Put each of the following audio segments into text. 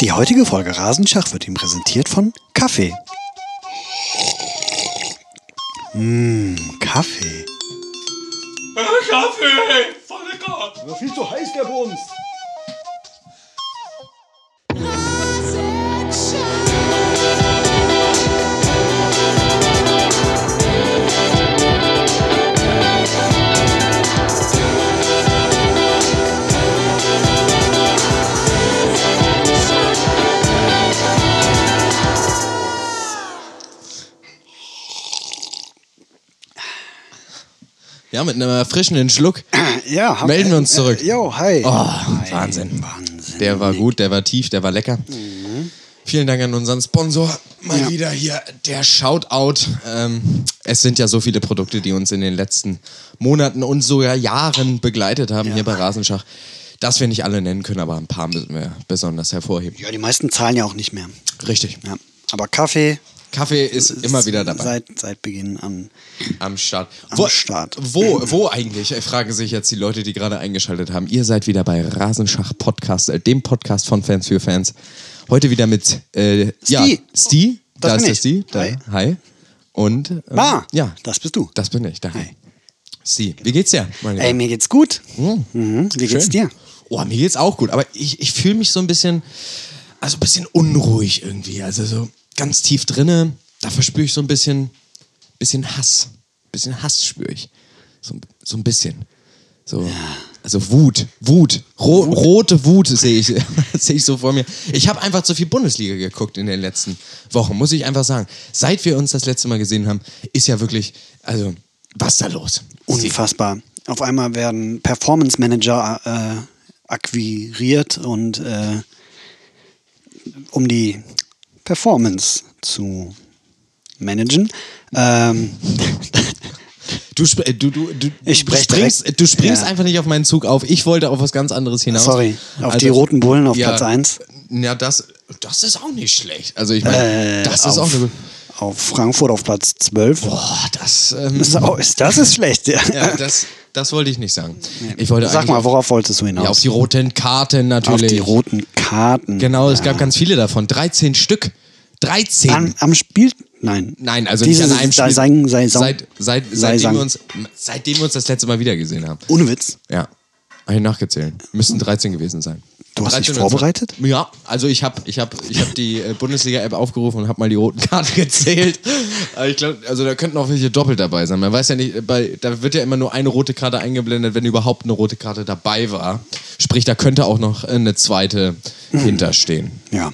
Die heutige Folge Rasenschach wird Ihnen präsentiert von Kaffee. Mmh, Kaffee. Kaffee! Voll lecker! Aber viel zu heiß, der Bums. Ja, mit einem erfrischenden Schluck. Ja, haben- Melden wir uns zurück. Äh, jo, hi. Oh, Hi. Wahnsinn. Wahnsinn. Der war gut, der war tief, der war lecker. Vielen Dank an unseren Sponsor. Mal Ja. wieder hier der Shoutout. Ähm, es sind ja so viele Produkte, die uns in den letzten Monaten und sogar Jahren begleitet haben hier bei Rasenschach, dass wir nicht alle nennen können, aber ein paar müssen wir besonders hervorheben. Ja, die meisten zahlen ja auch nicht mehr. Richtig. Ja. Aber Kaffee Kaffee ist immer wieder dabei. Seit, seit Beginn an. Am Start. Am Start. Wo, wo eigentlich, äh, fragen sich jetzt die Leute, die gerade eingeschaltet haben. Ihr seid wieder bei Rasenschach Podcast, äh, dem Podcast von Fans für Fans. Heute wieder mit äh, ja, Sti. Sti. Das Da ist der. Sti. Da, Hi. hi. Und ähm, Ah, ja, das bist du. das bin ich. Da. Hi. Sti, wie geht's dir? Mein Ey, mir geht's gut. Mhm. Wie geht's Schön. dir? Oh, mir geht's auch gut, aber ich, ich fühle mich so ein bisschen, also ein bisschen unruhig irgendwie. Also so ganz tief drinne, da verspüre ich so ein bisschen, bisschen Hass. bisschen Hass spüre ich. So, so ein bisschen. So, Also Wut, Wut, Ro rote Wut sehe ich, sehe ich so vor mir. Ich habe einfach zu viel Bundesliga geguckt in den letzten Wochen, muss ich einfach sagen. Seit wir uns das letzte Mal gesehen haben, ist ja wirklich, also, was da los? Unfassbar. Auf einmal werden Performance Manager äh, akquiriert und äh, um die Performance zu managen. Ähm, Du, äh, du, du, du, Ich sprech springst, du springst ja. einfach nicht auf meinen Zug auf. Ich wollte auf was ganz anderes hinaus. Sorry, auf Also, die roten Bullen auf ja, Platz 1. Ja, das, das ist auch nicht schlecht. Also ich meine, Äh, das ist auf, auch eine, auf Frankfurt auf Platz 12. Boah, das, ähm, Das ist, das ist schlecht. Ja. ja, das, das wollte ich nicht sagen. Ich wollte Sag mal, auf, worauf wolltest du hinaus? ja, auf die roten Karten Auf natürlich. die roten Karten. Genau, es gab ganz viele davon. 13 Stück. 13. Am, am Spiel? Nein. Nein, also Diese nicht an einem Spiel. Sei, sei, sei, seit, seit, sei, seitdem, sang. wir uns, seitdem wir uns das letzte Mal wieder gesehen haben. Ohne Witz. Ja. Habe ich nachgezählt. Müssten 13 gewesen sein. Du hast dich 13 oder vorbereitet? 20. Ja, also ich habe ich hab, ich hab die äh, Bundesliga-App aufgerufen und habe mal die roten Karten gezählt. Aber ich glaube, also da könnten auch welche doppelt dabei sein. Man weiß ja nicht, äh, bei, da wird ja immer nur eine rote Karte eingeblendet, wenn überhaupt eine rote Karte dabei war. Sprich, da könnte auch noch äh, eine zweite hinterstehen. Ja.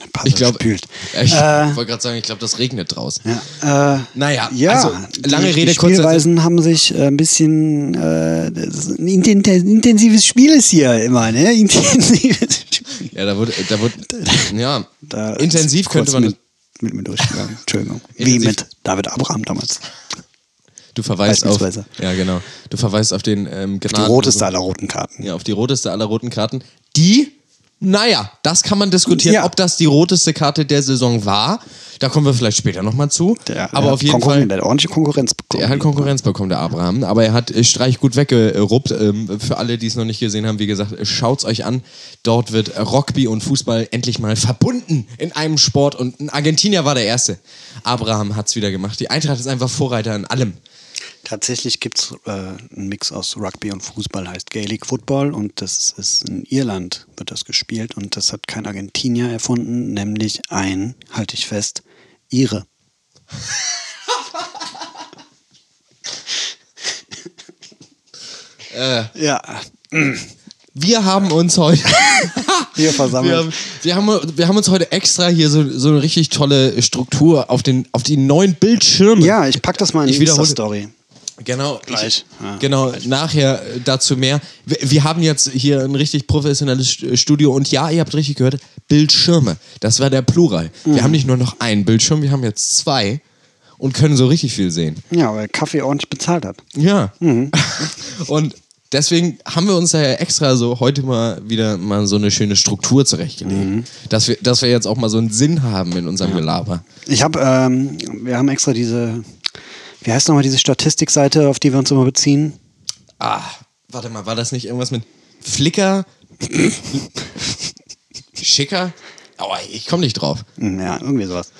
Ein paar Ich glaube, spült. ich Äh, wollte gerade sagen, ich glaube, das regnet draußen. ja, äh, Naja, ja, also lange die, Rede, die kurzer Sinn. Spielweisen haben sich äh, ein bisschen äh, ein inten- intensives Spiel ist hier immer, ne? Intensives Spiel. Ja, da wurde, da wurde, ja, Da intensiv kurz könnte man, mit, mit mir durchgegangen. Entschuldigung. Wie mit David Abraham damals. du verweist auf, ja genau, du verweist auf den ähm, Die Gnaden- roteste aller roten Karten. Ja, auf die roteste aller roten Karten. Die, naja, das kann man diskutieren, Ja. ob das die roteste Karte der Saison war. Da kommen wir vielleicht später nochmal zu. Der, Aber der auf jeden Fall. Der hat ordentliche Konkurrenz bekommen. Er hat Konkurrenz bekommen, der Abraham, aber er hat äh, Streich gut weggeruppt. Ähm, für alle, die es noch nicht gesehen haben, wie gesagt, äh, schaut's euch an. Dort wird Rugby und Fußball endlich mal verbunden in einem Sport und ein Argentinier war der Erste. Abraham hat's wieder gemacht. Die Eintracht ist einfach Vorreiter in allem. Tatsächlich gibt es äh, einen Mix aus Rugby und Fußball, heißt Gaelic Football und das ist in Irland wird das gespielt und das hat kein Argentinier erfunden, nämlich ein, halte ich fest, Ire. ja, Wir haben uns heute. hier versammelt. Wir haben, wir, haben, wir haben uns heute extra hier so, so eine richtig tolle Struktur auf, den, auf die neuen Bildschirme. ja, ich pack das mal in Ich die Insta-Story. Genau. Gleich. Ich, Ja, genau, nachher äh, dazu mehr. Wir, wir haben jetzt hier ein richtig professionelles St- Studio und ja, ihr habt richtig gehört, Bildschirme. Das war der Plural. Mhm. Wir haben nicht nur noch einen Bildschirm, wir haben jetzt zwei und können so richtig viel sehen. Ja, weil Kaffee ordentlich bezahlt hat. Ja. Mhm. Und deswegen haben wir uns ja extra so heute mal wieder mal so eine schöne Struktur zurechtgelegt. Mhm. Dass, wir, dass wir jetzt auch mal so einen Sinn haben in unserem Gelaber. Ich habe, ähm, wir haben extra diese, wie heißt nochmal diese Statistikseite, auf die wir uns immer beziehen? Ah, warte mal, war das nicht irgendwas mit Flickr, Schicker. Aua, ich komme nicht drauf. Hm, Ja, irgendwie sowas.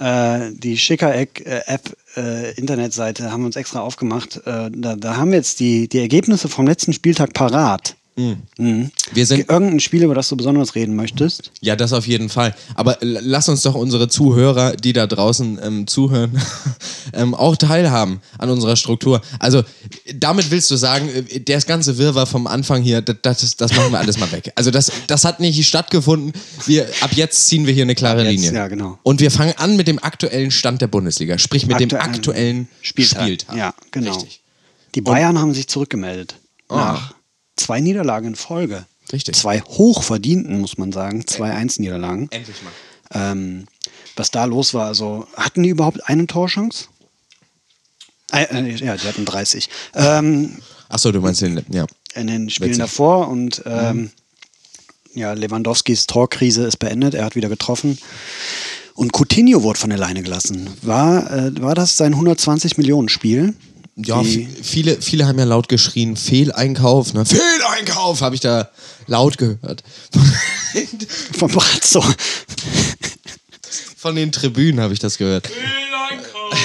Äh, die Schicker-App, äh, Internetseite, haben wir uns extra aufgemacht. Äh, da, da haben wir jetzt die, die Ergebnisse vom letzten Spieltag parat. Mhm. Wir sind Irgendein Spiel, über das du besonders reden möchtest? Ja, das auf jeden Fall. Aber lass uns doch unsere Zuhörer, die da draußen ähm, zuhören, ähm, auch teilhaben an unserer Struktur. Also damit willst du sagen, äh, das ganze Wirrwarr vom Anfang hier, das, das, das machen wir alles mal weg. Also das, das hat nicht stattgefunden. Wir, ab jetzt ziehen wir hier eine klare jetzt, Linie. ja, genau. Und wir fangen an mit dem aktuellen Stand der Bundesliga, sprich mit dem Aktuellen aktuellen Spieltag. Spieltag. Ja, genau. Richtig. Die Bayern haben sich zurückgemeldet. Ah. Nach zwei Niederlagen in Folge. Richtig. Zwei hochverdienten, muss man sagen. Zwei 1-Niederlagen. Endlich mal. Ähm, was da los war, also hatten die überhaupt eine Torchance? Äh, äh, ja, die hatten 30. Ähm, Achso, du meinst den, ja. in den Spielen Witzig. davor und ähm, ja, Lewandowskis Torkrise ist beendet, er hat wieder getroffen. Und Coutinho wurde von der Leine gelassen. War, äh, war das sein 120 Millionen Spiel? Ja, viele, viele haben ja laut geschrien, Fehleinkauf, ne? Fehleinkauf, habe ich da laut gehört. Von Brazzo. Von den Tribünen habe ich das gehört.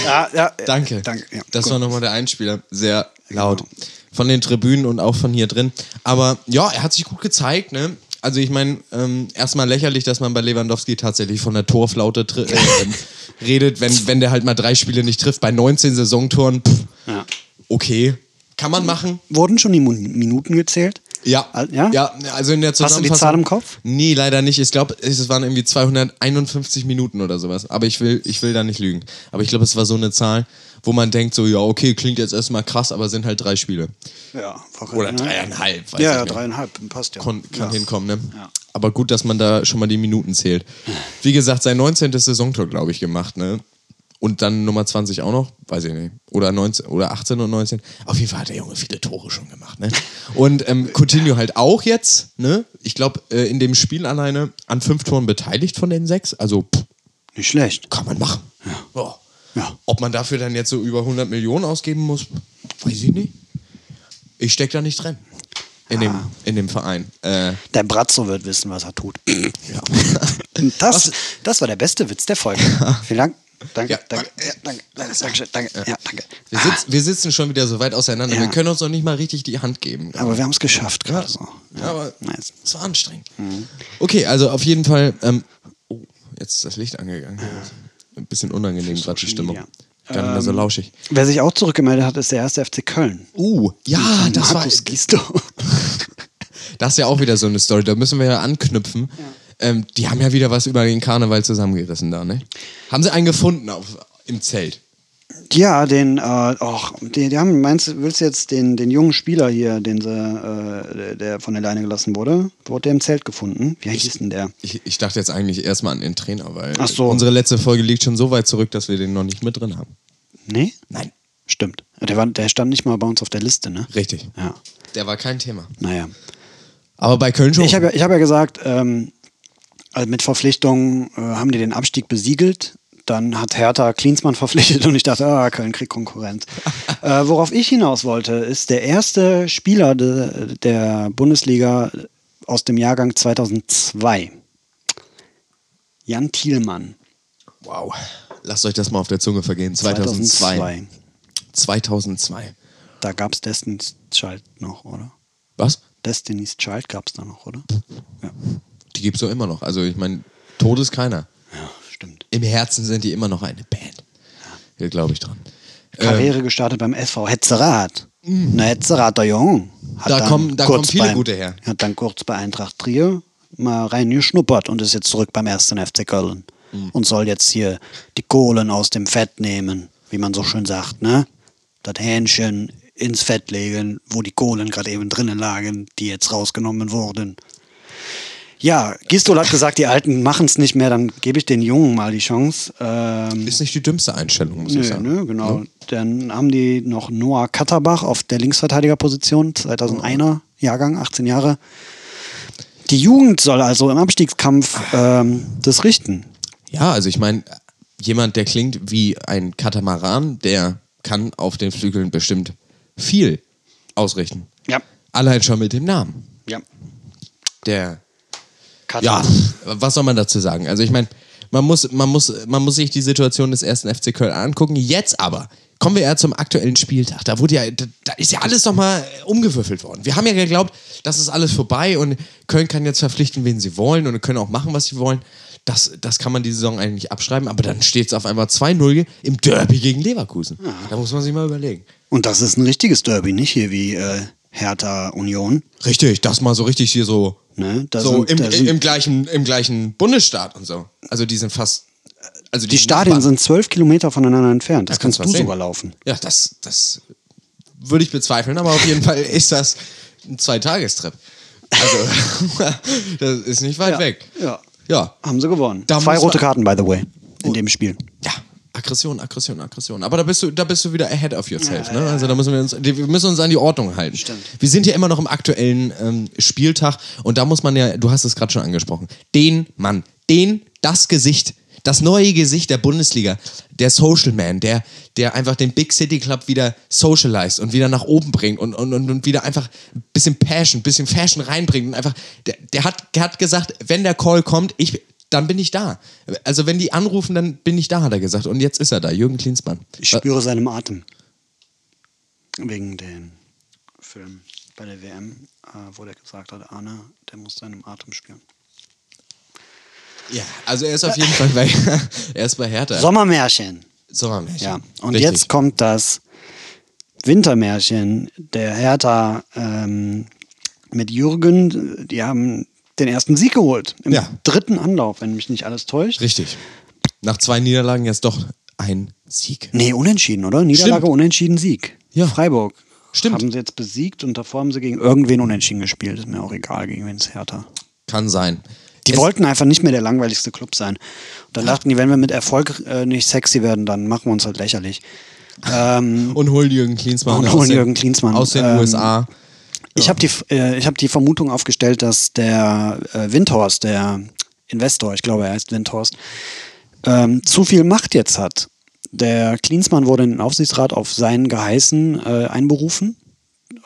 ja, ja, Danke. Danke. Ja, das gut. war nochmal der Einspieler. Sehr laut. Von den Tribünen und auch von hier drin. Aber ja, er hat sich gut gezeigt, ne? Also ich meine, ähm, erstmal lächerlich, dass man bei Lewandowski tatsächlich von der Torflaute äh, ähm, redet, wenn, wenn der halt mal drei Spiele nicht trifft. Bei 19 Saisontoren, pff, Ja. okay. Kann man machen. Wurden schon die Minuten gezählt? Ja. Ja? ja, also in der Hast du die Zusammenfassung. Zahl im Kopf? Nee, leider nicht. Ich glaube, es waren irgendwie 251 Minuten oder sowas. Aber ich will, ich will da nicht lügen. Aber ich glaube, es war so eine Zahl, wo man denkt, so, ja, okay, klingt jetzt erstmal krass, aber sind halt drei Spiele. Ja. Oder dreieinhalb, weiß ja, ich ja, dreieinhalb, passt ja. Kon kann ja. hinkommen, ne? Ja. Aber gut, dass man da schon mal die Minuten zählt. Wie gesagt, sein 19. Saisontor, glaube ich, gemacht, ne? Und dann Nummer 20 auch noch, weiß ich nicht. Oder 19 oder 18 und 19. Auf jeden Fall hat der Junge viele Tore schon gemacht, ne? Und ähm, Coutinho halt auch jetzt, ne? Ich glaube, äh, in dem Spiel alleine an fünf Toren beteiligt von den sechs. Also pff, Nicht schlecht. kann man machen. Ja. Ja. Ob man dafür dann jetzt so über 100 Millionen ausgeben muss, weiß ich nicht. Ich stecke da nicht drin. In, dem, in dem Verein. Äh, Der Brazzo wird wissen, was er tut. ja. Das, das war der beste Witz der Folge. Vielen Dank. Danke, Ja. danke, ja, danke, danke, danke, danke, ja, danke. Wir, sitz, wir sitzen schon wieder so weit auseinander. Ja. Wir können uns noch nicht mal richtig die Hand geben. Aber wir haben es geschafft gerade so. Ja, aber Nice. es war anstrengend. Okay, also auf jeden Fall. Ähm, oh, jetzt ist das Licht angegangen. Ein bisschen unangenehm gerade die Stimmung. Gar nicht mehr so Ähm, lauschig. Wer sich auch zurückgemeldet hat, ist der erste FC Köln. Uh, ja, das war, Markus Gisto. das ist ja auch wieder so eine Story. Da müssen wir ja anknüpfen. Ähm, die haben ja wieder was über den Karneval zusammengerissen da, ne? Haben sie einen gefunden auf, im Zelt? Ja, den, äh, och, die, die haben, meinst du, willst du jetzt den, den jungen Spieler hier, den sie, äh, der- von der Leine gelassen wurde, wurde der im Zelt gefunden? Wie hieß denn der? Ich, ich dachte jetzt eigentlich erstmal an den Trainer, weil so. unsere letzte Folge liegt schon so weit zurück, dass wir den noch nicht mit drin haben. Nee? Nein. Stimmt. Der, war, der stand nicht mal bei uns auf der Liste, ne? Richtig. Ja. Der war kein Thema. Naja. Aber bei Köln schon. Ich habe ja, ich hab ja gesagt, ähm, also mit Verpflichtungen äh, haben die den Abstieg besiegelt. Dann hat Hertha Klinsmann verpflichtet und ich dachte, ah, Köln kriegt Konkurrenz. äh, worauf ich hinaus wollte, ist der erste Spieler de, der Bundesliga aus dem Jahrgang 2002. Jan Thielmann. Wow. Lasst euch das mal auf der Zunge vergehen. 2002. 2002. Da gab es Destiny's Child noch, oder? Was? Destiny's Child gab es da noch, oder? Ja. Die gibt's doch immer noch. Also ich meine, tot ist keiner. ja, stimmt. Im Herzen sind die immer noch eine Band. Hier glaube ich dran. Karriere gestartet beim SV Hetzerath. Na, Hetzerater Jung. Hat Mhm. Da kommen- da kurz kommen viele beim- gute her. Hat dann kurz bei Eintracht Trier mal reingeschnuppert und ist jetzt zurück beim ersten FC Köln. Mhm. Und soll jetzt hier die Kohlen aus dem Fett nehmen, wie man so schön sagt, ne? Das Hähnchen ins Fett legen, wo die Kohlen gerade eben drinnen lagen, die jetzt rausgenommen wurden. Ja, Gistol hat gesagt, die Alten machen es nicht mehr, dann gebe ich den Jungen mal die Chance. Ähm, Ist nicht die dümmste Einstellung, muss ich Nö, sagen. nö, genau. Dann haben die noch Noah Katterbach auf der Linksverteidigerposition, 2001er Jahrgang, 18 Jahre. Die Jugend soll also im Abstiegskampf ähm, das richten. Ja, also ich meine, jemand, der klingt wie ein Katamaran, der kann auf den Flügeln bestimmt viel ausrichten. Ja. Allein schon mit dem Namen. Ja. Der Katar. Ja, was soll man dazu sagen? Also ich meine, man muss, man, muss, man muss sich die Situation des ersten FC Köln angucken. Jetzt aber kommen wir eher zum aktuellen Spieltag. Da wurde ja, da, da ist ja alles nochmal umgewürfelt worden. Wir haben ja geglaubt, das ist alles vorbei und Köln kann jetzt verpflichten, wen sie wollen und können auch machen, was sie wollen. Das, das kann man die Saison eigentlich abschreiben, aber dann steht es auf einmal 2-0 im Derby gegen Leverkusen. Da muss man sich mal überlegen. Und das ist ein richtiges Derby, nicht hier wie äh, Hertha Union. Richtig, das mal so richtig hier so, Ne? Da so sind- im, sind- im, gleichen, im gleichen Bundesstaat und so. Also die sind fast. Also Die Stadien sind zwölf Kilometer voneinander entfernt. Das Da kannst kannst du sogar laufen. Ja, das, das würde ich bezweifeln, aber auf jeden Fall ist das ein Zweitagestrip. Also, das ist nicht weit Ja, weg. ja. Ja. Haben sie gewonnen. Da Zwei rote Karten, by the way, in dem Spiel. Ja. Aggression, Aggression, Aggression. Aber da bist du, da bist du wieder ahead of yourself. ne? Also da müssen wir uns, wir müssen uns an die Ordnung halten. Stimmt. Wir sind ja immer noch im aktuellen ähm, Spieltag und da muss man ja, du hast es gerade schon angesprochen, den Mann, den, das Gesicht, das neue Gesicht der Bundesliga, der Social Man, der, der einfach den Big City Club wieder socialized und wieder nach oben bringt und, und, und, und wieder einfach ein bisschen Passion, ein bisschen Fashion reinbringt und einfach, der, der, hat, der hat gesagt, wenn der Call kommt, ich, dann bin ich da. Also wenn die anrufen, dann bin ich da, hat er gesagt. Und jetzt ist er da, Jürgen Klinsmann. Ich spüre seinem Atem. Wegen dem Film bei der WM, äh, wo der gesagt hat, Arne, der muss seinem Atem spüren. Ja, also er ist auf jeden Fall bei, er ist bei Hertha. Sommermärchen. Sommermärchen. Ja. Und Richtig. jetzt kommt das Wintermärchen der Hertha ähm, mit Jürgen. Die haben den ersten Sieg geholt. Im Ja. dritten Anlauf, wenn mich nicht alles täuscht. Richtig. Nach zwei Niederlagen jetzt doch ein Sieg. Nee, unentschieden, oder? Niederlage, Stimmt. unentschieden, Sieg. Ja. Freiburg. Stimmt. Haben sie jetzt besiegt und davor haben sie gegen irgendwen unentschieden gespielt. Ist mir auch egal, gegen wen es Hertha. Kann sein. Die Es- wollten einfach nicht mehr der langweiligste Club sein. Und dann dachten die, wenn wir mit Erfolg äh, nicht sexy werden, dann machen wir uns halt lächerlich. Ähm, Und holen Jürgen Klinsmann. Und aus holen den- Jürgen Klinsmann. Aus den Ähm, USA. Ich habe die, äh, ich hab die Vermutung aufgestellt, dass der äh, Windhorst, der Investor, ich glaube, er heißt Windhorst, ähm, zu viel Macht jetzt hat. Der Klinsmann wurde in den Aufsichtsrat auf seinen Geheißen äh, einberufen,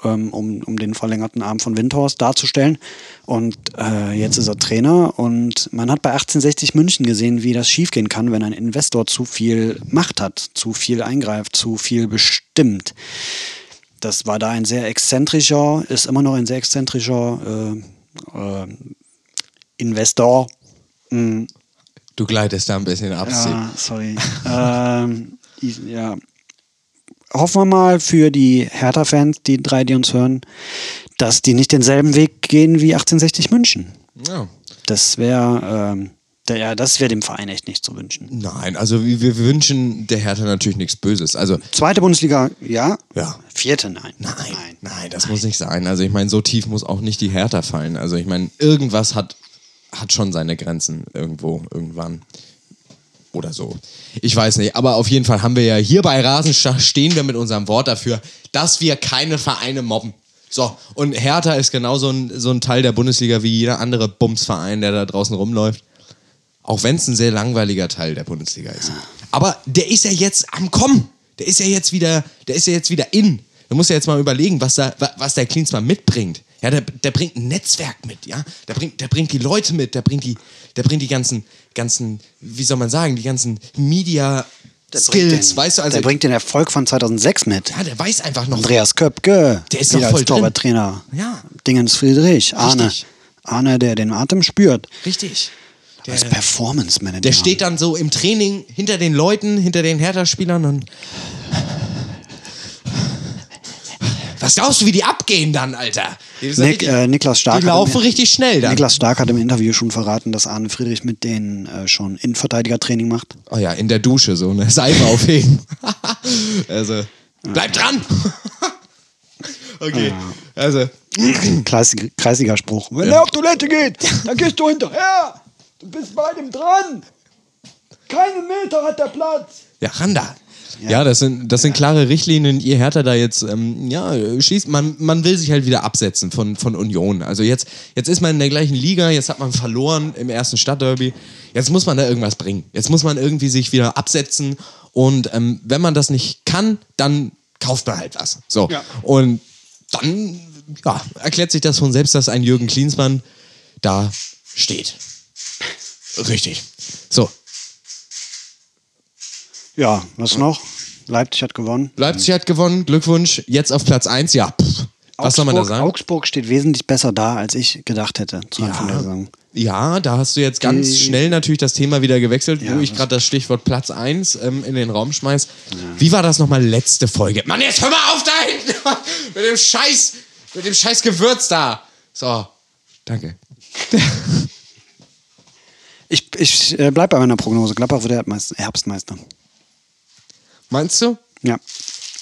ähm, um, um den verlängerten Arm von Windhorst darzustellen. Und äh, jetzt ist er Trainer und man hat bei 1860 München gesehen, wie das schiefgehen kann, wenn ein Investor zu viel Macht hat, zu viel eingreift, zu viel bestimmt. Das war da ein sehr exzentrischer, ist immer noch ein sehr exzentrischer äh, äh, Investor. Mm, Du gleitest da ein bisschen ab. Ja, sorry. ähm, ich, ja. Hoffen wir mal für die Hertha-Fans, die drei, die uns hören, dass die nicht denselben Weg gehen wie 1860 München. Ja. Das wäre, ähm, ja, das wäre dem Verein echt nicht zu wünschen. Nein, also wir, wünschen der Hertha natürlich nichts Böses. Also Zweite Bundesliga, ja. Ja. Vierte, nein. Nein, nein, das muss nicht sein. Also ich meine, so tief muss auch nicht die Hertha fallen. Also ich meine, irgendwas hat, hat schon seine Grenzen irgendwo, irgendwann. Oder so. Ich weiß nicht. Aber auf jeden Fall haben wir ja hier bei Rasenstach stehen wir mit unserem Wort dafür, dass wir keine Vereine mobben. So, und Hertha ist genauso ein, so ein Teil der Bundesliga wie jeder andere Bumsverein, der da draußen rumläuft. Auch wenn es ein sehr langweiliger Teil der Bundesliga ist. Aber der ist ja jetzt am Kommen. Der ist ja jetzt wieder, der ist ja jetzt wieder in. Du musst ja jetzt mal überlegen, was, da, wa- was der Klinsmann mitbringt. Ja, der, der bringt ein Netzwerk mit, ja. Der bringt, der bringt die Leute mit, der bringt die, der bringt die ganzen, ganzen, wie soll man sagen, die ganzen Media Der Skills, bringt den, weißt du, also. der bringt den Erfolg von 2006 mit. ja, der weiß einfach noch. Andreas Köpke, Der ist noch voll als. Torwarttrainer. Ja. Dingens Friedrich, Arne. Richtig. Arne, der den Atem spürt. Richtig. Der, Als Performance Manager. der steht dann so im Training hinter den Leuten, hinter den Hertha-Spielern und. Was glaubst du, wie die abgehen dann, Alter? Nick, richtig- äh, Niklas Stark. die hat laufen im- richtig schnell dann. Niklas Stark hat im Interview schon verraten, dass Arne Friedrich mit denen äh, schon Innenverteidigertraining macht. Oh ja, in der Dusche so eine Seife aufheben. also, bleib dran! okay, also, Kreisig, kreisiger Spruch. Wenn er auf Toilette geht, dann gehst du hinterher. Du bist bei dem dran. Keinen Meter hat der Platz. ja, Randa. Ja, das sind, das sind klare Richtlinien. Ihr Hertha da jetzt, ähm, ja, schießt, man, man will sich halt wieder absetzen von, von Union. Also jetzt, jetzt ist man in der gleichen Liga, jetzt hat man verloren im ersten Stadtderby. Jetzt muss man da irgendwas bringen. Jetzt muss man irgendwie sich wieder absetzen. Und ähm, wenn man das nicht kann, dann kauft man halt was. So. Ja. Und dann ja, erklärt sich das von selbst, dass ein Jürgen Klinsmann da steht. Richtig. So, Ja, was noch? Leipzig hat gewonnen. Leipzig hat gewonnen, Glückwunsch. Jetzt auf Platz 1, ja. Pff, was soll man da sagen? Augsburg steht wesentlich besser da, als ich gedacht hätte zu Anfang der Saison. Ja, da hast du jetzt ganz Die- schnell natürlich das Thema wieder gewechselt, Ja, wo ich gerade das Stichwort Platz 1 ähm, in den Raum schmeiß. Wie war das nochmal letzte Folge? Mann, jetzt hör mal auf da hinten mit dem Scheiß, mit dem Scheiß Gewürz da. So, danke. Ich, ich äh, bleib bei meiner Prognose. Gladbach wird Herbstmeister. Herbstmeister. Meinst du? Ja.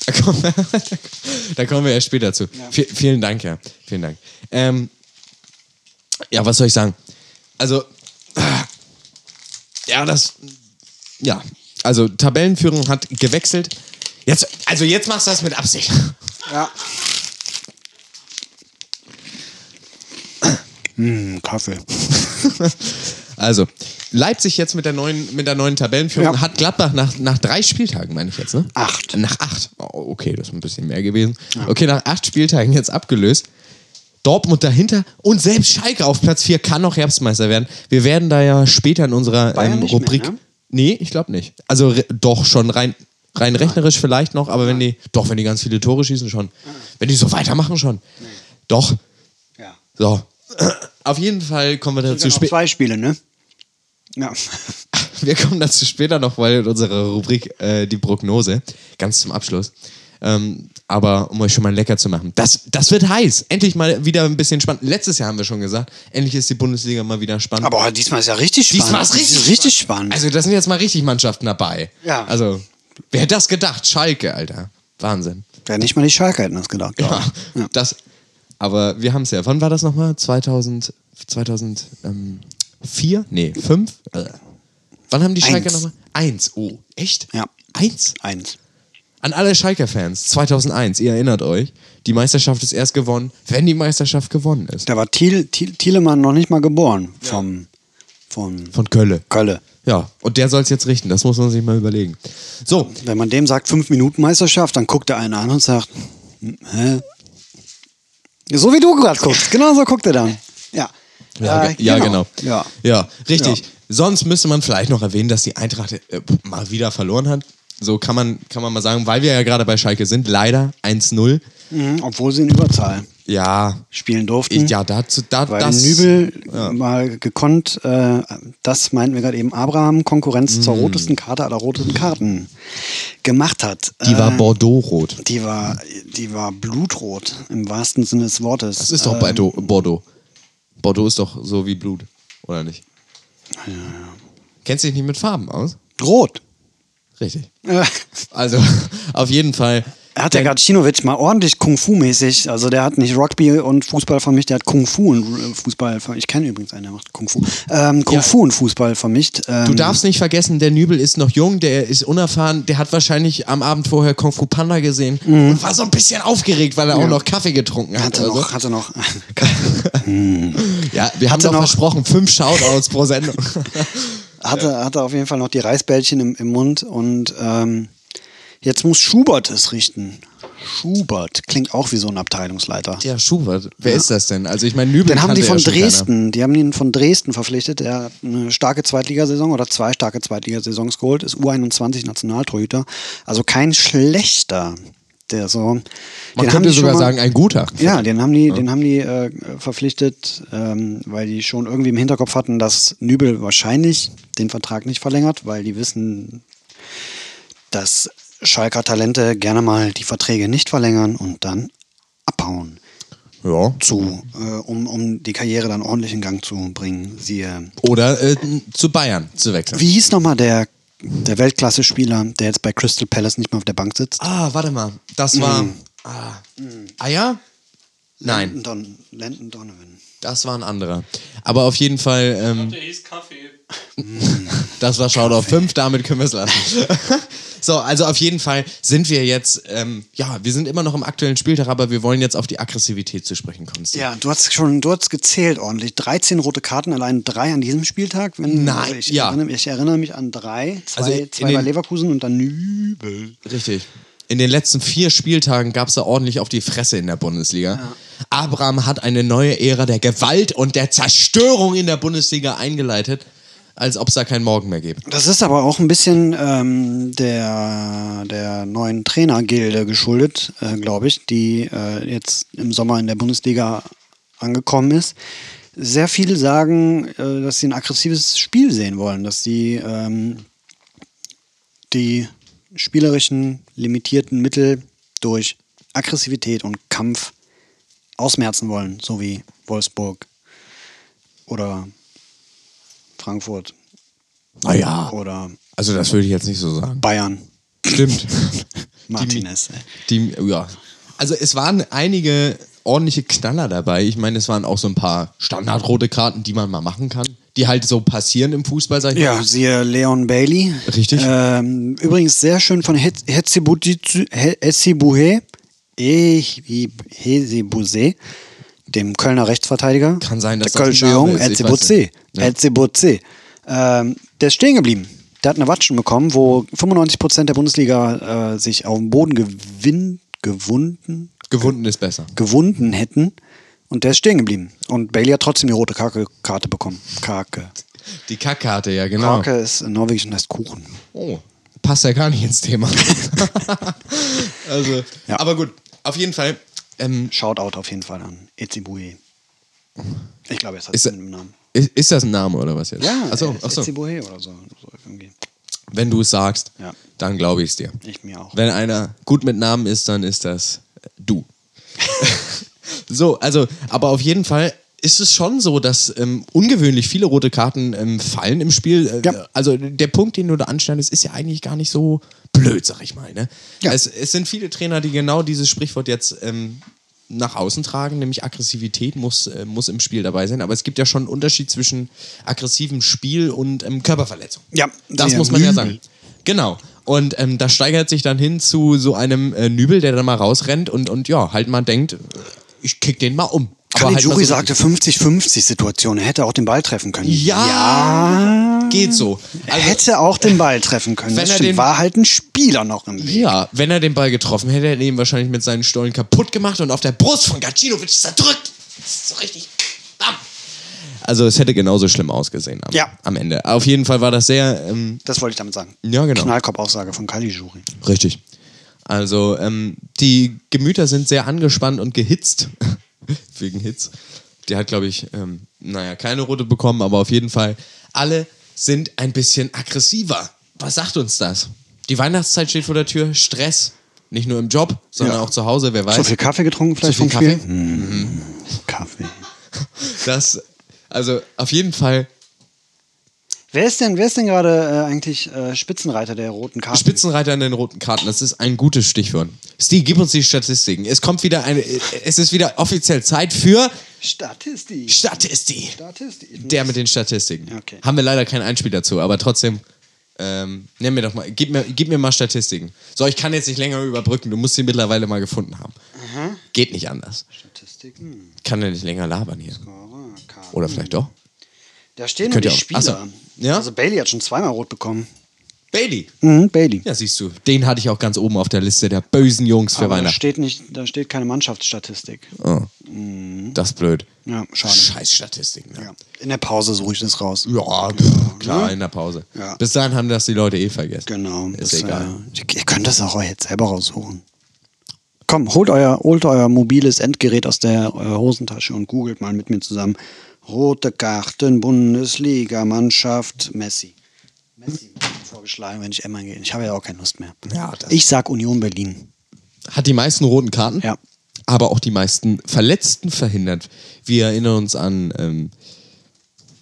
Da kommen wir, da kommen wir erst später zu. V vielen Dank, ja. Vielen Dank. Ähm, ja, was soll ich sagen? Also, ah, ja, das, ja, also Tabellenführung hat gewechselt. Jetzt, also jetzt machst du das mit Absicht. Ja. Hm, Kaffee. Also, Leipzig jetzt mit der neuen, mit der neuen Tabellenführung Ja. hat Gladbach nach, nach drei Spieltagen, meine ich jetzt, ne? Acht. Nach acht. Oh, okay, das ist ein bisschen mehr gewesen. Okay, nach acht Spieltagen jetzt abgelöst. Dortmund dahinter und selbst Schalke auf Platz 4 kann noch Herbstmeister werden. Wir werden da ja später in unserer ähm, nicht mehr, Rubrik. ne? Nee, ich glaube nicht. Also doch schon rein, rein rechnerisch vielleicht noch, aber wenn die, doch, wenn die ganz viele Tore schießen, schon. Wenn die so weitermachen, schon. Doch. Ja. So. Auf jeden Fall kommen wir dazu später. zwei Spiele, ne? Ja. Wir kommen dazu später noch, weil in unserer Rubrik äh, die Prognose, ganz zum Abschluss. Ähm, aber um euch schon mal lecker zu machen. Das, das wird heiß. Endlich mal wieder ein bisschen spannend. Letztes Jahr haben wir schon gesagt, endlich ist die Bundesliga mal wieder spannend. Aber diesmal ist ja richtig spannend. Diesmal ist richtig, richtig spannend. Also da sind jetzt mal richtig Mannschaften dabei. Ja. Also, wer hätte das gedacht? Schalke, Alter. Wahnsinn. ja, nicht mal die Schalke hätten das gedacht. Ja. Ja. das. Aber wir haben es ja. Wann war das nochmal? 2000, 2004? Nee, 5? Äh. Wann haben die Schalke Eins. nochmal? Eins. Oh, echt? Ja. Eins? Eins. An alle Schalke-Fans, 2001, ihr erinnert euch, die Meisterschaft ist erst gewonnen, wenn die Meisterschaft gewonnen ist. Da war Thiel, Thiel, Thielemann noch nicht mal geboren. Vom, vom Von Kölle. Kölle. Ja, und der soll es jetzt richten, das muss man sich mal überlegen. So, Wenn man dem sagt, fünf Minuten Meisterschaft, dann guckt der eine an und sagt, hm, hä? So wie du gerade guckst. Genau so guckt er dann. Ja. Ja, Äh, ja genau. Ja. ja richtig. Ja. Sonst müsste man vielleicht noch erwähnen, dass die Eintracht äh, mal wieder verloren hat. So kann man, kann man mal sagen, weil wir ja gerade bei Schalke sind. Leider 1-0. Mhm, obwohl sie in Überzahl Ja, spielen durften. ich, ja dazu, da, Weil das. Nübel mal gekonnt, äh, das meinten wir gerade eben, Abraham Konkurrenz zur rotesten Karte aller roten Karten gemacht hat. Die war Äh, Bordeaux-rot. Die war, die war blutrot im wahrsten Sinne des Wortes. Das ist doch Ähm, Bordeaux. Bordeaux. Bordeaux ist doch so wie Blut, oder nicht? Kennst du dich nicht mit Farben aus? Rot. Richtig. Also, auf jeden Fall. Er hat ja Denn- Gacinovic mal ordentlich Kung-Fu-mäßig, also der hat nicht Rugby und Fußball vermischt, der hat Kung-Fu und äh, Fußball vermischt. Ich kenne übrigens einen, der macht Kung-Fu. Ähm, Kung-Fu und Fußball vermischt. Ähm, Du darfst nicht vergessen, der Nübel ist noch jung, der ist unerfahren, der hat wahrscheinlich am Abend vorher Kung Fu Panda gesehen und war so ein bisschen aufgeregt, weil er auch noch Kaffee getrunken hat. Mhm. Hatte oder noch, hatte noch. Ja, wir haben hatte doch noch- versprochen, fünf Shoutouts pro Sendung. Hatte, hatte auf jeden Fall noch die Reisbällchen im, im Mund und ähm, jetzt muss Schubert es richten. Schubert klingt auch wie so ein Abteilungsleiter. ja, Schubert, wer ist das denn? Also ich meine, Nübel Den haben die von ja Dresden, die haben ihn von Dresden verpflichtet. Er hat eine starke Zweitligasaison oder zwei starke Zweitligasaisons geholt, ist U21 Nationaltorhüter. Also kein schlechter. Der so. Man den haben könnte sogar mal- sagen, ein guter. Ja, den haben die, den haben die äh, verpflichtet, ähm, weil die schon irgendwie im Hinterkopf hatten, dass Nübel wahrscheinlich den Vertrag nicht verlängert, weil die wissen, dass Schalker Talente gerne mal die Verträge nicht verlängern und dann abhauen Ja. zu, äh, um, um die Karriere dann ordentlich in Gang zu bringen. Siehe. Oder äh, zu Bayern zu wechseln. Wie hieß nochmal der, der Weltklasse-Spieler, der jetzt bei Crystal Palace nicht mehr auf der Bank sitzt? Ah, warte mal. Das war. Mhm. Ah. Eier? Nein, Landon, Don, Landon Donovan. das war ein anderer. Aber auf jeden Fall. Ähm, Der hieß Kaffee. Das war Shoutout 5, damit können wir es lassen. so, also auf jeden Fall sind wir jetzt, ähm, ja, wir sind immer noch im aktuellen Spieltag, aber wir wollen jetzt auf die Aggressivität zu sprechen kommen. Steve. Ja, du hast schon, du hast gezählt ordentlich. 13 rote Karten, allein drei an diesem Spieltag. Wenn, Nein, also ich, ja. erinnere, ich erinnere mich an drei. Zwei, Also zwei bei Leverkusen und dann Nübel. Richtig. in den letzten vier Spieltagen gab es da ordentlich auf die Fresse in der Bundesliga. Abraham hat eine neue Ära der Gewalt und der Zerstörung in der Bundesliga eingeleitet, als ob es da keinen Morgen mehr gäbe. Das ist aber auch ein bisschen ähm, der, der neuen Trainergilde geschuldet, äh, glaube ich, die äh, jetzt im Sommer in der Bundesliga angekommen ist. Sehr viele sagen, äh, dass sie ein aggressives Spiel sehen wollen, dass sie ähm, die spielerischen limitierten Mittel durch Aggressivität und Kampf ausmerzen wollen, so wie Wolfsburg oder Frankfurt Naja, oder also das würde ich jetzt nicht so sagen. Bayern. Stimmt. Martinez. ey. Die, ja. Also es waren einige ordentliche Knaller dabei. Ich meine, es waren auch so ein paar standardrote Karten, die man mal machen kann, die halt so passieren im Fußball, sag ich Ja, mal. siehe Leon Bailey. Richtig. Ähm, übrigens sehr schön von Hetzibuhe, Hezibuse, dem Kölner Rechtsverteidiger. Kann sein, dass der das Kölsche Jung. Ja. Hetzibuze. Ähm, der ist stehen geblieben. Der hat eine Watschen bekommen, wo 95% der Bundesliga äh, sich auf dem Boden gewinn, gewunden, Gewunden ist besser. gewunden hätten. Und der ist stehen geblieben. Und Bailey hat trotzdem die rote Karte, Karte bekommen. Kake. Die Kackkarte, ja, genau. Kake ist in Norwegisch und heißt Kuchen. Oh, passt ja gar nicht ins Thema. also, Ja. aber gut, auf jeden Fall. Ähm, Shoutout auf jeden Fall an Etsibue. Ich glaube, es hat Ist er- einen Namen. ist, ist das ein Name oder was jetzt? Ja, achso, äh, achso. Etsibue oder so. so irgendwie. Wenn du es sagst, Ja. dann glaube ich es dir. Ich mir auch. Wenn einer gut mit Namen ist, dann ist das du. so, also, aber auf jeden Fall ist es schon so, dass ähm, ungewöhnlich viele rote Karten ähm, fallen im Spiel. Äh, Ja. Also der Punkt, den du da anschneidest, ist ja eigentlich gar nicht so blöd, sag ich mal. Ne? Ja. Es, es sind viele Trainer, die genau dieses Sprichwort jetzt ähm, nach außen tragen, nämlich Aggressivität muss, äh, muss im Spiel dabei sein. Aber es gibt ja schon einen Unterschied zwischen aggressivem Spiel und ähm, Körperverletzung. Ja, Das muss man ja sagen. Genau. Und ähm, das steigert sich dann hin zu so einem äh, Nübel, der dann mal rausrennt und, und ja, halt mal denkt, äh, ich kick den mal um. Aber halt mal Caligiuri so sagte 50-50 Situation. Er hätte auch den Ball treffen können. Ja, geht so. Er Also, hätte auch den Ball treffen können. Wenn Das er stimmt. den- War halt ein Spieler noch im Weg. ja, wenn er den Ball getroffen hätte, hätte er ihn wahrscheinlich mit seinen Stollen kaputt gemacht und auf der Brust von Gacinovic zerdrückt. Das ist so richtig. Bam. Also es hätte genauso schlimm ausgesehen am, Ja. am Ende. Auf jeden Fall war das sehr ähm, Das wollte ich damit sagen. Ja, genau. Knallkopf-Aussage von Caligiuri. Richtig. Also, ähm, die Gemüter sind sehr angespannt und gehitzt. Wegen Hits. Der hat, glaube ich, ähm, naja, keine rote bekommen, aber auf jeden Fall, alle sind ein bisschen aggressiver. Was sagt uns das? Die Weihnachtszeit steht vor der Tür. Stress. Nicht nur im Job, sondern Ja. auch zu Hause, wer weiß. Zu viel Kaffee getrunken vielleicht Zu viel vom Spiel? Kaffee? Mhm. Kaffee. Das, also auf jeden Fall Wer ist denn, wer ist denn gerade äh, eigentlich äh, Spitzenreiter der roten Karte? Spitzenreiter in den roten Karten, das ist ein gutes Stichwort. Steve, gib uns die Statistiken. Es kommt wieder eine, es ist wieder offiziell Zeit für Statistik. Statistik. Statistik. Der mit den Statistiken. Okay. Haben wir leider kein Einspiel dazu, aber trotzdem, ähm, nenn mir doch mal, gib mir, gib mir mal Statistiken. So, ich kann jetzt nicht länger überbrücken, du musst sie mittlerweile mal gefunden haben. Geht nicht anders. Statistiken. Kann ja nicht länger labern hier. Scorer, Karten. Oder vielleicht doch. Da stehen nur die Spieler. Ach so. Ja? Also Bailey hat schon zweimal rot bekommen. Bailey. Mhm, Bailey. Ja, siehst du, den hatte ich auch ganz oben auf der Liste der bösen Jungs für Aber da Weihnachten. steht, nicht, da steht keine Mannschaftsstatistik. Oh. Das ist blöd. Ja, schade. Scheiß Statistiken. Ne? Ja. In der Pause suche ich das raus. Ja, pff, klar, in der Pause. Ja. Bis dahin haben das die Leute eh vergessen. Genau. Ist das, egal. Äh, ihr könnt das auch jetzt selber raussuchen. Komm, holt euer, holt euer mobiles Endgerät aus der äh, Hosentasche und googelt mal mit mir zusammen. Rote Karten, Bundesliga, Mannschaft, Messi. Messi wird vorgeschlagen, wenn ich Emma gehe. Ich habe ja auch keine Lust mehr. Ja, ich sag Union Berlin. Hat die meisten roten Karten, Ja. aber auch die meisten Verletzten verhindert. Wir erinnern uns an, ähm,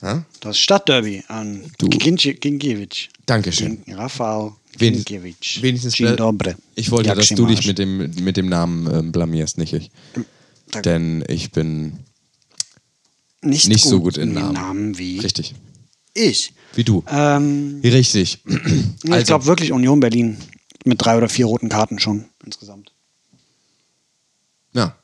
ja? Das Stadtderby an Ginkiewicz. Dankeschön. Gin- Rafał Wenigstens- Ginkiewicz. wenigstens schnell- dobry. Ich wollte, dass du dich mit dem, mit dem Namen ähm, blamierst, nicht ich. Danke. Denn ich bin nicht, nicht so gut in Namen. Namen wie richtig. ich. Wie du. Ähm, Richtig. ich Also- glaube wirklich Union Berlin mit drei oder vier roten Karten schon insgesamt. Ja.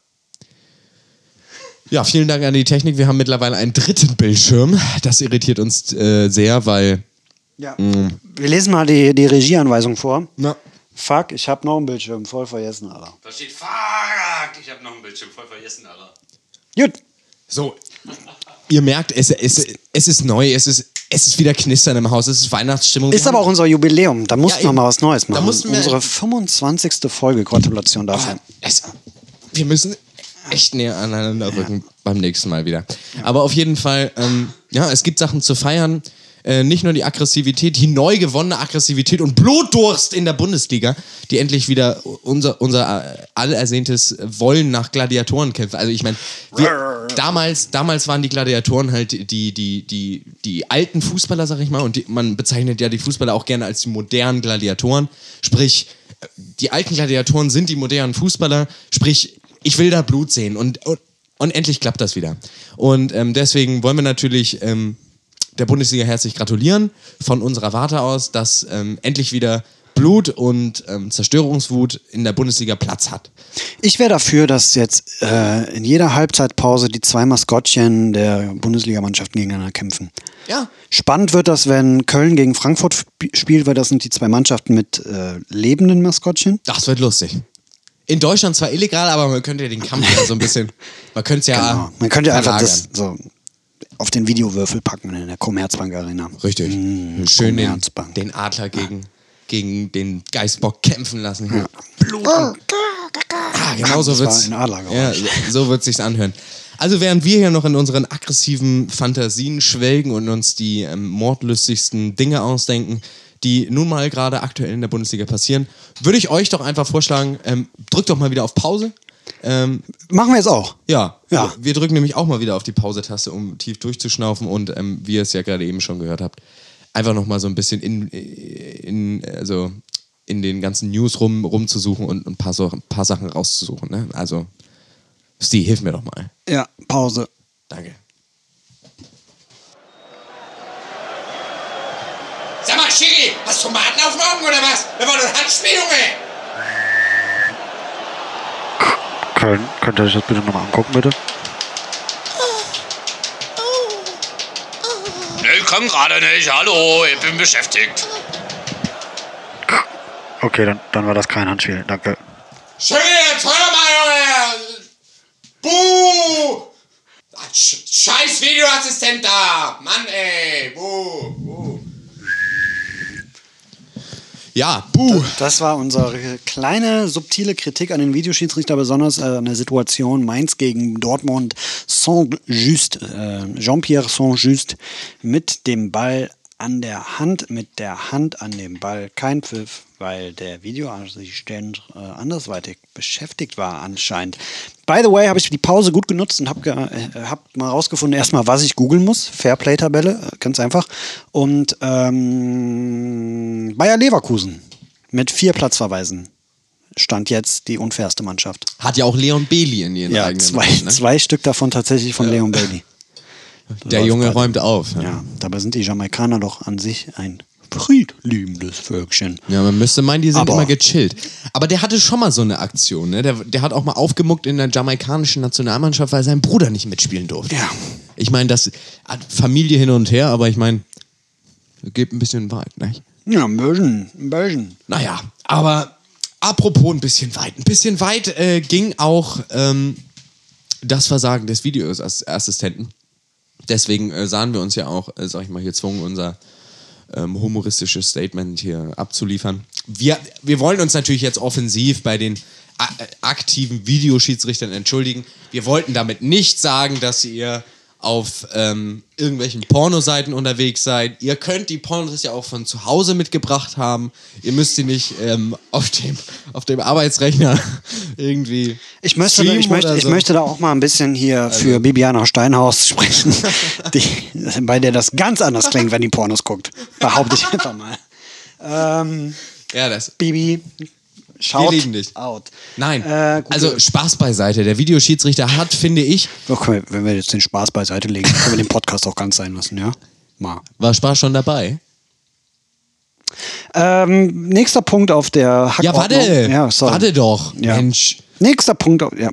Ja, vielen Dank an die Technik. Wir haben mittlerweile einen dritten Bildschirm. Das irritiert uns äh, sehr, weil. Ja. Wir lesen mal die, die Regieanweisung vor. Na. Fuck, ich hab noch einen Bildschirm voll vergessen, Alter. Da steht Fuck, ich habe noch einen Bildschirm voll vergessen, Alter. Gut. So, ihr merkt, es, es, es ist neu, es ist, es ist wieder Knistern im Haus, es ist Weihnachtsstimmung. Ist aber auch unser Jubiläum. Da mussten Ja, wir mal was Neues Da machen. mussten wir- Unsere 25. Folge. Gratulation dafür. Ah, es, wir müssen echt näher aneinander rücken beim nächsten Mal wieder. Aber auf jeden Fall, ähm, ja, es gibt Sachen zu feiern. Äh, nicht nur die Aggressivität, die neu gewonnene Aggressivität und Blutdurst in der Bundesliga, die endlich wieder unser, unser äh, allersehntes Wollen nach Gladiatoren kämpfen. Also ich meine, damals, damals waren die Gladiatoren halt die, die, die, die alten Fußballer, sag ich mal, und die, man bezeichnet ja die Fußballer auch gerne als die modernen Gladiatoren. Sprich, die alten Gladiatoren sind die modernen Fußballer, sprich, ich will da Blut sehen und, und, und endlich klappt das wieder. Und ähm, deswegen wollen wir natürlich ähm, der Bundesliga herzlich gratulieren von unserer Warte aus, dass ähm, endlich wieder Blut und ähm, Zerstörungswut in der Bundesliga Platz hat. Ich wäre dafür, dass jetzt äh, in jeder Halbzeitpause die zwei Maskottchen der Bundesligamannschaften gegeneinander kämpfen. Ja. Spannend wird das, wenn Köln gegen Frankfurt sp- spielt, weil das sind die zwei Mannschaften mit äh, lebenden Maskottchen. Das wird lustig. In Deutschland zwar illegal, aber man könnte ja den Kampf ja so ein bisschen, man könnte es ja Genau. Man könnte einfach verlagern. das so auf den Videowürfel packen in der Commerzbank Arena. Richtig. Mm, Schön den, Commerzbank. den Adler gegen, gegen den Geißbock kämpfen lassen. Ja. Blut. und- Ah, genau so wird's. ein Adlergeräusch. Ja, so, so wird sich's anhören. Also während wir hier noch in unseren aggressiven Fantasien schwelgen und uns die ähm, mordlustigsten Dinge ausdenken, die nun mal gerade aktuell in der Bundesliga passieren, würde ich euch doch einfach vorschlagen, ähm, drückt doch mal wieder auf Pause. Ähm, Machen wir jetzt auch. ja, Ja. Wir, wir drücken nämlich auch mal wieder auf die Pause-Taste, um tief durchzuschnaufen und ähm, wie ihr es ja gerade eben schon gehört habt, einfach nochmal so ein bisschen in, in, also in den ganzen News rum, rumzusuchen und ein paar, so, ein paar Sachen rauszusuchen. Ne? Also, Steve, hilf mir doch mal. Ja, Pause. Danke. Sag mal, Schiri, hast du Tomaten auf dem Augen oder was? Wir wollen ein Handspiel, Junge! Köln, könnt ihr euch das bitte nochmal angucken, bitte? Nee, ich kann gerade nicht. Hallo, ich bin beschäftigt. Okay, dann, dann war das kein Handspiel. Danke. Schiri, jetzt hör mal, Junge! Buh! Sch Scheiß Videoassistent da! Mann, ey! Buh! Buh! Ja, buh! Das war unsere kleine, subtile Kritik an den Videoschiedsrichter, besonders äh, an der Situation Mainz gegen Dortmund. Saint-Just, äh, Jean-Pierre Saint-Just mit dem Ball an der Hand, mit der Hand an dem Ball. Kein Pfiff, weil der Videoassistent äh, andersweitig beschäftigt war anscheinend. By the way, habe ich die Pause gut genutzt und habe äh, hab mal rausgefunden, erstmal, was ich googeln muss. Fairplay-Tabelle, äh, ganz einfach. Und ähm, Bayer Leverkusen mit vier Platzverweisen stand jetzt die unfairste Mannschaft. Hat ja auch Leon Bailey in ihren Ja, eigenen zwei, ne? zwei Stück davon tatsächlich von Leon Bailey. Der Junge gerade. räumt auf. Ja. Ja, dabei sind die Jamaikaner doch an sich ein friedliebendes Völkchen. Ja, man müsste meinen, die sind Aber- immer gechillt. Aber der hatte schon mal so eine Aktion, ne? Der, der hat auch mal aufgemuckt in der jamaikanischen Nationalmannschaft, weil sein Bruder nicht mitspielen durfte. Ja. Ich meine, das hat Familie hin und her, aber ich meine, geht ein bisschen weit, nicht? Ja, ein bisschen, ein bisschen. Naja, aber apropos ein bisschen weit. Ein bisschen weit äh, ging auch ähm, das Versagen des Videoassistenten. Deswegen äh, sahen wir uns ja auch, äh, sag ich mal, gezwungen, unser ähm, humoristisches Statement hier abzuliefern. Wir, wir wollen uns natürlich jetzt offensiv bei den äh, aktiven Videoschiedsrichtern entschuldigen. Wir wollten damit nicht sagen, dass ihr auf ähm, irgendwelchen Pornoseiten unterwegs seid. Ihr könnt die Pornos ja auch von zu Hause mitgebracht haben. Ihr müsst sie nicht ähm, auf, dem, auf dem Arbeitsrechner irgendwie. Ich möchte, streamen ich, möchte, ich so. Also möchte da auch mal ein bisschen hier für Bibiana Steinhaus sprechen, die, bei der das ganz anders klingt, wenn die Pornos guckt. Behaupte ich einfach mal. Ähm, Ja, das. Bibi, schaut lieben dich. out. Nein, Äh, also Spaß beiseite. Der Videoschiedsrichter hat, finde ich, Okay, wenn wir jetzt den Spaß beiseite legen, können wir den Podcast auch ganz sein lassen, ja? Mal. war Spaß schon dabei. Ähm, nächster Punkt auf der Ja, Hackordnung. warte. Ja. Warte doch. Ja. Mensch. Nächster Punkt auf, ja.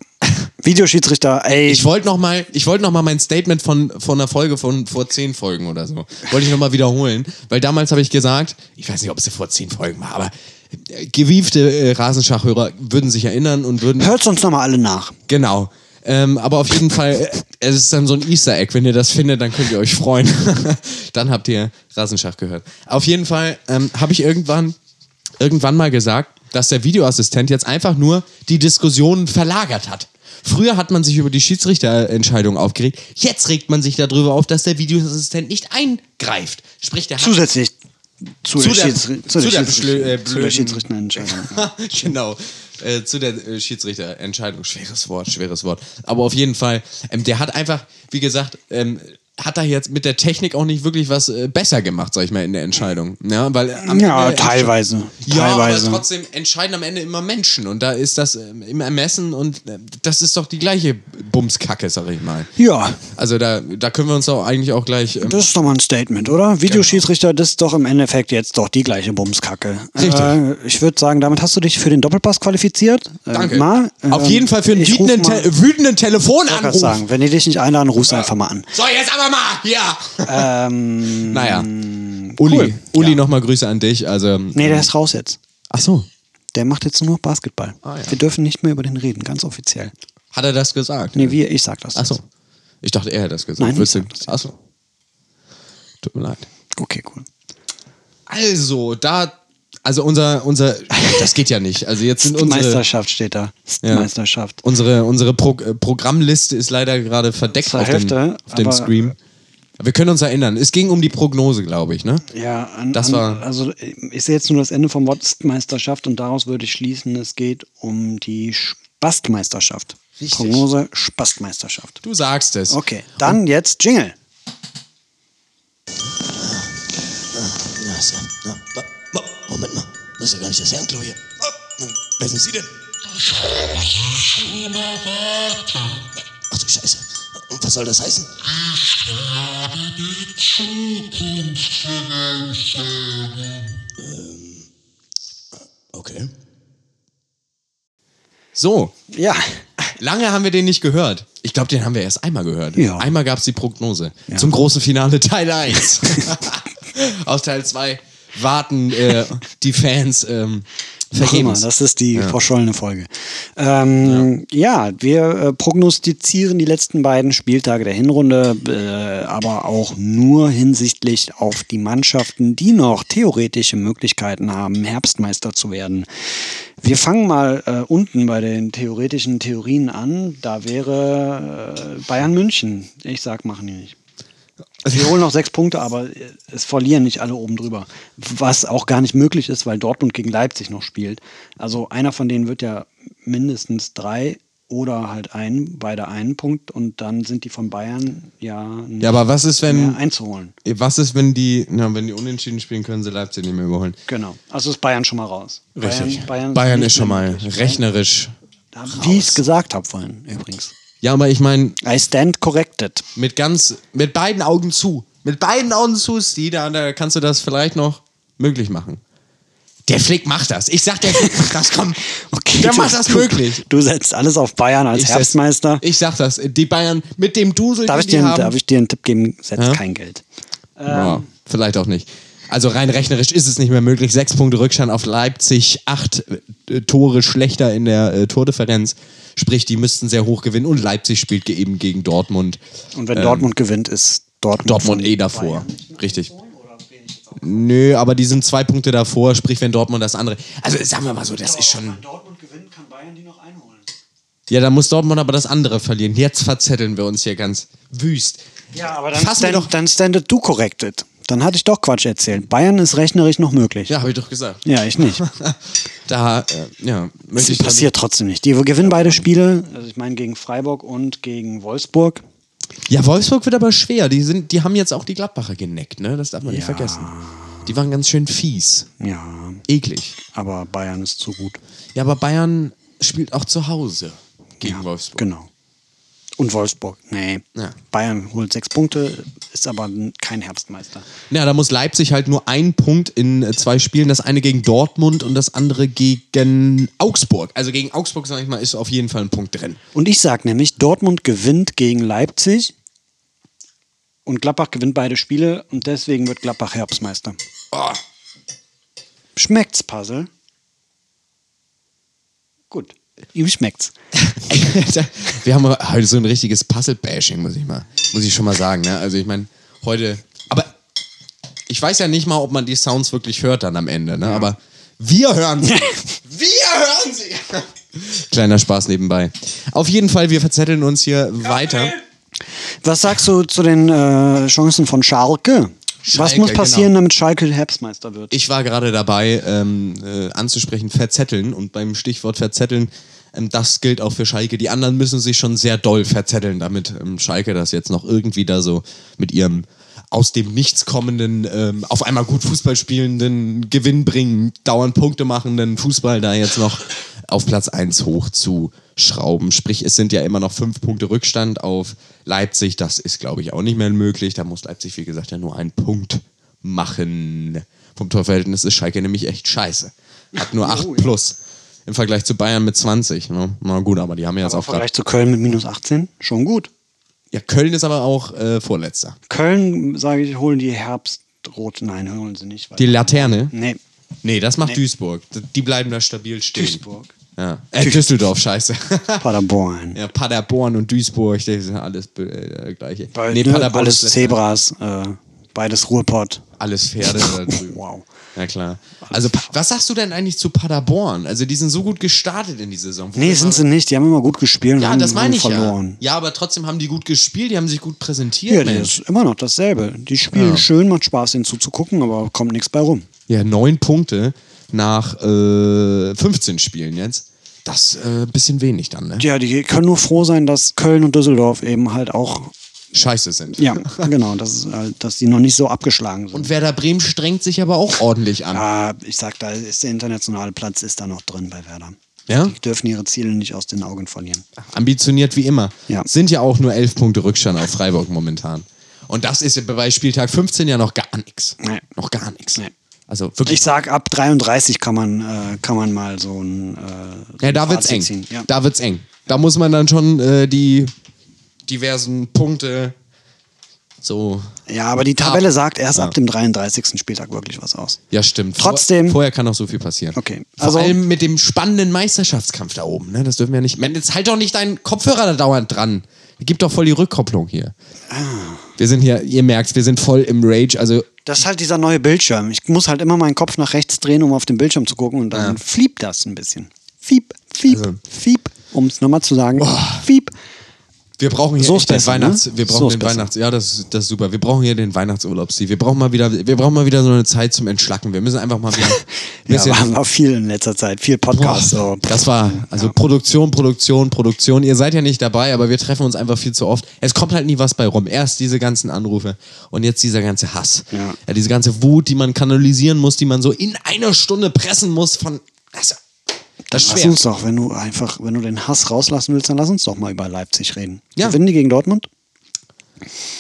Videoschiedsrichter, ey. Ich wollte noch mal, ich wollte noch mal mein Statement von, von einer Folge von vor zehn Folgen oder so, wollte ich noch mal wiederholen, weil damals habe ich gesagt, ich weiß nicht, ob es vor zehn Folgen war, aber gewiefte äh, Rasenschachhörer würden sich erinnern und würden. Hört uns nochmal alle nach. Genau. Ähm, aber auf jeden Fall, äh, es ist dann so ein Easter Egg. Wenn ihr das findet, dann könnt ihr euch freuen. dann habt ihr Rasenschach gehört. Auf jeden Fall ähm, habe ich irgendwann, irgendwann mal gesagt, dass der Videoassistent jetzt einfach nur die Diskussionen verlagert hat. Früher hat man sich über die Schiedsrichterentscheidung aufgeregt. Jetzt regt man sich darüber auf, dass der Videoassistent nicht eingreift. Sprich, der hat Zusätzlich zu, Zu der, der- zu zu der, der äh, zu der blöden- Schiedsrichterentscheidung. genau. Äh, zu der äh, Schiedsrichterentscheidung. Schweres Wort, schweres Wort. Aber auf jeden Fall, ähm, der hat einfach, wie gesagt, ähm, hat da jetzt mit der Technik auch nicht wirklich was äh, besser gemacht, sag ich mal, in der Entscheidung. Ja, weil am Ja, Ende teilweise. Ja, teilweise. aber trotzdem entscheiden am Ende immer Menschen und da ist das ähm, im Ermessen und äh, das ist doch die gleiche Bumskacke, sag ich mal. ja, Also da, da können wir uns doch eigentlich auch gleich. Ähm, das ist doch mal ein Statement, oder? Videoschiedsrichter, das ist doch im Endeffekt jetzt doch die gleiche Bumskacke. Richtig. Äh, ich würde sagen, damit hast du dich für den Doppelpass qualifiziert. Äh, danke. mal, Auf ähm, jeden Fall für einen ich wütenden, Te wütenden Ich Telefonanruf. grad sagen, wenn die dich nicht einladen, rufst du einfach mal an. So, jetzt aber mal, ja. Ähm, Naja. Uli, cool. Uli nochmal Grüße an dich. Also, nee, der ist raus jetzt. Ach so. Der macht jetzt nur noch Basketball. Ah, ja. Wir dürfen nicht mehr über den reden, ganz offiziell. Hat er das gesagt? Nee, wir, ich sag das. Ach so. Ich dachte, er hätte das gesagt. Nein, ich sag das. Ach so. Tut mir leid. Okay, cool. Also, da, also unser, unser, das geht ja nicht. Also jetzt sind unsere, Meisterschaft steht da. Ja. Meisterschaft. unsere, unsere Pro äh, Programmliste ist leider gerade verdeckt auf, Hälfte, dem, auf dem Screen. Wir können uns erinnern. Es ging um die Prognose, glaube ich, ne? Ja, an, Das an, war- also ich sehe jetzt nur das Ende vom Wortmeisterschaft und daraus würde ich schließen, es geht um die Spastmeisterschaft. Richtig. Prognose Spastmeisterschaft. Du sagst es. Okay, dann jetzt Jingle. Ja, wa- wa- Moment mal, das ist ja gar nicht das Herrenklo hier. Oh, wer sind Sie denn? Ach du Scheiße. Und was soll das heißen? Ähm, okay. So, Ja, lange haben wir den nicht gehört. Ich glaube, den haben wir erst einmal gehört. Ja. Einmal gab es die Prognose. Zum großen Finale Teil 1. Auf Teil 2 warten äh, die Fans ähm, vergebens. das ist die verschollene Folge. Ähm, ja. wir äh, prognostizieren die letzten beiden Spieltage der Hinrunde, äh, aber auch nur hinsichtlich auf die Mannschaften, die noch theoretische Möglichkeiten haben, Herbstmeister zu werden. Wir fangen mal äh, unten bei den theoretischen Theorien an. Da wäre äh, Bayern München. Ich sag, machen die nicht. Sie holen noch sechs Punkte, aber es verlieren nicht alle oben drüber. Was auch gar nicht möglich ist, weil Dortmund gegen Leipzig noch spielt. Also einer von denen wird ja mindestens drei oder halt ein, beide einen Punkt und dann sind die von Bayern ja nicht Ja, aber was ist, wenn, einzuholen. was ist, wenn die, na, wenn die unentschieden spielen, können sie Leipzig nicht mehr überholen? Genau. Also ist Bayern schon mal raus. Richtig. Bayern, Bayern, nicht ist schon mehr mal möglich. rechnerisch. Wie ich es gesagt habe vorhin übrigens. Ja, aber ich meine, I stand corrected. mit ganz, mit beiden Augen zu. Mit beiden Augen zu, Steve, da, da kannst du das vielleicht noch möglich machen. Der Flick macht das. Ich sag, der Flick macht das, komm. Okay, der du- macht das du, möglich. Du setzt alles auf Bayern als Ich Herbstmeister. Sag, ich sag das. Die Bayern mit dem Dusel, Darf ich, dir, haben. darf ich dir einen Tipp geben? Setz Ja? kein Geld. ja, vielleicht auch nicht. Also rein rechnerisch ist es nicht mehr möglich. Sechs Punkte Rückstand auf Leipzig, acht äh, Tore schlechter in der äh, Tordifferenz. Sprich, die müssten sehr hoch gewinnen und Leipzig spielt eben gegen Dortmund. Und wenn Dortmund gewinnt, ist Dortmund, Ähm, Dortmund eh davor. Richtig. Nö, aber die sind zwei Punkte davor, sprich, wenn Dortmund das andere. Also sagen wir mal so, das ist schon. Wenn Dortmund gewinnt, kann Bayern die noch einholen. Ja, dann muss Dortmund aber das andere verlieren. Jetzt verzetteln wir uns hier ganz wüst. Ja, aber dann, stand, doch- dann standet du corrected. Dann hatte ich doch Quatsch erzählt. Bayern ist rechnerisch noch möglich. Ja, habe ich doch gesagt. Ja, ich nicht. Da, äh, ja, möchte ich. Das passiert trotzdem nicht. Die gewinnen beide Spiele. Also ich meine gegen Freiburg und gegen Wolfsburg. Ja, Wolfsburg wird aber schwer. Die, sind, die haben jetzt auch die Gladbacher geneckt, ne? Das darf man nicht vergessen. Die waren ganz schön fies. Ja, Eklig. aber Bayern ist zu gut. Ja, aber Bayern spielt auch zu Hause gegen ja, Wolfsburg. Genau. Und Wolfsburg. Nee. Ja. Bayern holt sechs Punkte, ist aber kein Herbstmeister. Ja, da muss Leipzig halt nur einen Punkt in äh, zwei Spielen. Das eine gegen Dortmund und das andere gegen Augsburg. Also gegen Augsburg, sag ich mal, ist auf jeden Fall ein Punkt drin. Und ich sag nämlich, Dortmund gewinnt gegen Leipzig und Gladbach gewinnt beide Spiele und deswegen wird Gladbach Herbstmeister. Oh, Schmeckt's, Puzzle? Gut. Ihm schmeckt's. Wir haben heute so ein richtiges Puzzle-Bashing, muss ich mal, muss ich schon mal sagen. Ne? Also ich meine, heute. Aber ich weiß ja nicht mal, ob man die Sounds wirklich hört dann am Ende, ne? Aber wir hören sie. wir hören sie. Kleiner Spaß nebenbei. Auf jeden Fall, wir verzetteln uns hier weiter. Was sagst du zu den äh, Chancen von Schalke? Was Schalke, muss passieren, genau. damit Schalke Herbstmeister wird? Ich war gerade dabei, ähm, äh, anzusprechen, verzetteln. Und beim Stichwort verzetteln, ähm, das gilt auch für Schalke. Die anderen müssen sich schon sehr doll verzetteln, damit ähm, Schalke das jetzt noch irgendwie da so mit ihrem aus dem Nichts kommenden, ähm, auf einmal gut Fußball spielenden, Gewinn bringen, dauernd Punkte machenden Fußball da jetzt noch auf Platz 1 hoch zu schrauben. Sprich, es sind ja immer noch fünf Punkte Rückstand auf Leipzig. Das ist, glaube ich, auch nicht mehr möglich. Da muss Leipzig, wie gesagt, ja nur einen Punkt machen. Vom Torverhältnis ist Schalke nämlich echt scheiße. Hat nur 8 plus im Vergleich zu Bayern mit 20. Ne? Na gut, aber die haben ja jetzt Im auch gerade. Vergleich zu Köln mit minus 18? Schon gut. Ja, Köln ist aber auch äh, Vorletzter. Köln, sage ich, holen die Herbstrot. Nein, holen sie nicht. Die Laterne? Nee, Nee, das macht Duisburg. Die bleiben da stabil stehen. Duisburg. Ja. Äh, Düsseldorf, scheiße. Paderborn. ja, Paderborn und Duisburg, das ist alles äh, gleiche. Weil, nee, ne, Paderborn alles. Zebras, äh, beides Ruhrpott. Alles Pferde da drüben. Wow. Ja, klar. Also, was sagst du denn eigentlich zu Paderborn? Also, die sind so gut gestartet in die Saison. Nee, sind sie nicht. Die haben immer gut gespielt und Ja, haben, das meine haben ich verloren. ja. Ja, aber trotzdem haben die gut gespielt, die haben sich gut präsentiert. Ja, das ist immer noch dasselbe. Die spielen Ja. schön, macht Spaß, denen zuzugucken, aber kommt nichts bei rum. Ja, neun Punkte nach äh, 15 Spielen jetzt. Das ist äh, ein bisschen wenig dann, ne? Ja, die können nur froh sein, dass Köln und Düsseldorf eben halt auch, Scheiße sind. ja, genau, dass, halt, dass die noch nicht so abgeschlagen sind. Und Werder Bremen strengt sich aber auch ordentlich an. Ja, ich sag, da ist der internationale Platz ist da noch drin bei Werder. Ja? Die dürfen ihre Ziele nicht aus den Augen verlieren. Ambitioniert wie immer. Ja. Sind ja auch nur elf Punkte Rückstand auf Freiburg momentan. Und das ist bei Spieltag 15 ja noch gar nichts. Nee. Noch gar nichts. Nee. Also wirklich. Ich sag, ab 33 kann man, äh, kann man mal so ein. Äh, so ja, da wird's eng. ziehen. Ja. Da wird's eng. Da muss man dann schon äh, die diversen Punkte so. ja, aber die Tabelle Ab. sagt erst Ja. ab dem 33. Spieltag wirklich was aus. Ja, stimmt. Trotzdem- Vor, vorher kann noch so viel passieren. Okay, Vor also- allem mit dem spannenden Meisterschaftskampf da oben. Ne? Das dürfen wir nicht. Man, jetzt halt doch nicht deinen Kopfhörer da dauernd dran. Gib doch voll die Rückkopplung hier. Ah. Wir sind hier, ihr merkt, wir sind voll im Rage. Also Das ist halt dieser neue Bildschirm. Ich muss halt immer meinen Kopf nach rechts drehen, um auf den Bildschirm zu gucken und dann Ja. fliebt das ein bisschen. Fiep, fiep, Also- fiep, um es nochmal zu sagen. Fiep. Wir brauchen hier So den besser, Weihnachts, ne? wir brauchen So den besser. Weihnachts, ja, das, ist- das ist super. Wir brauchen hier den Weihnachtsurlaub. Sie. Wir brauchen mal wieder, wir brauchen mal wieder so eine Zeit zum Entschlacken. Wir müssen einfach mal wieder. ein Ja, bisschen- war, war viel in letzter Zeit, viel Podcast. So. Boah, das war also Produktion, Produktion, Produktion. Ihr seid ja nicht dabei, aber wir treffen uns einfach viel zu oft. Es kommt halt nie was bei rum. Erst diese ganzen Anrufe und jetzt dieser ganze Hass. Ja. diese ganze Wut, die man kanalisieren muss, die man so in einer Stunde pressen muss von. Also, das ist Lass schwer. uns doch, wenn du einfach, wenn du den Hass rauslassen willst, dann lass uns doch mal über Leipzig reden. Ja. Gewinnen die gegen Dortmund?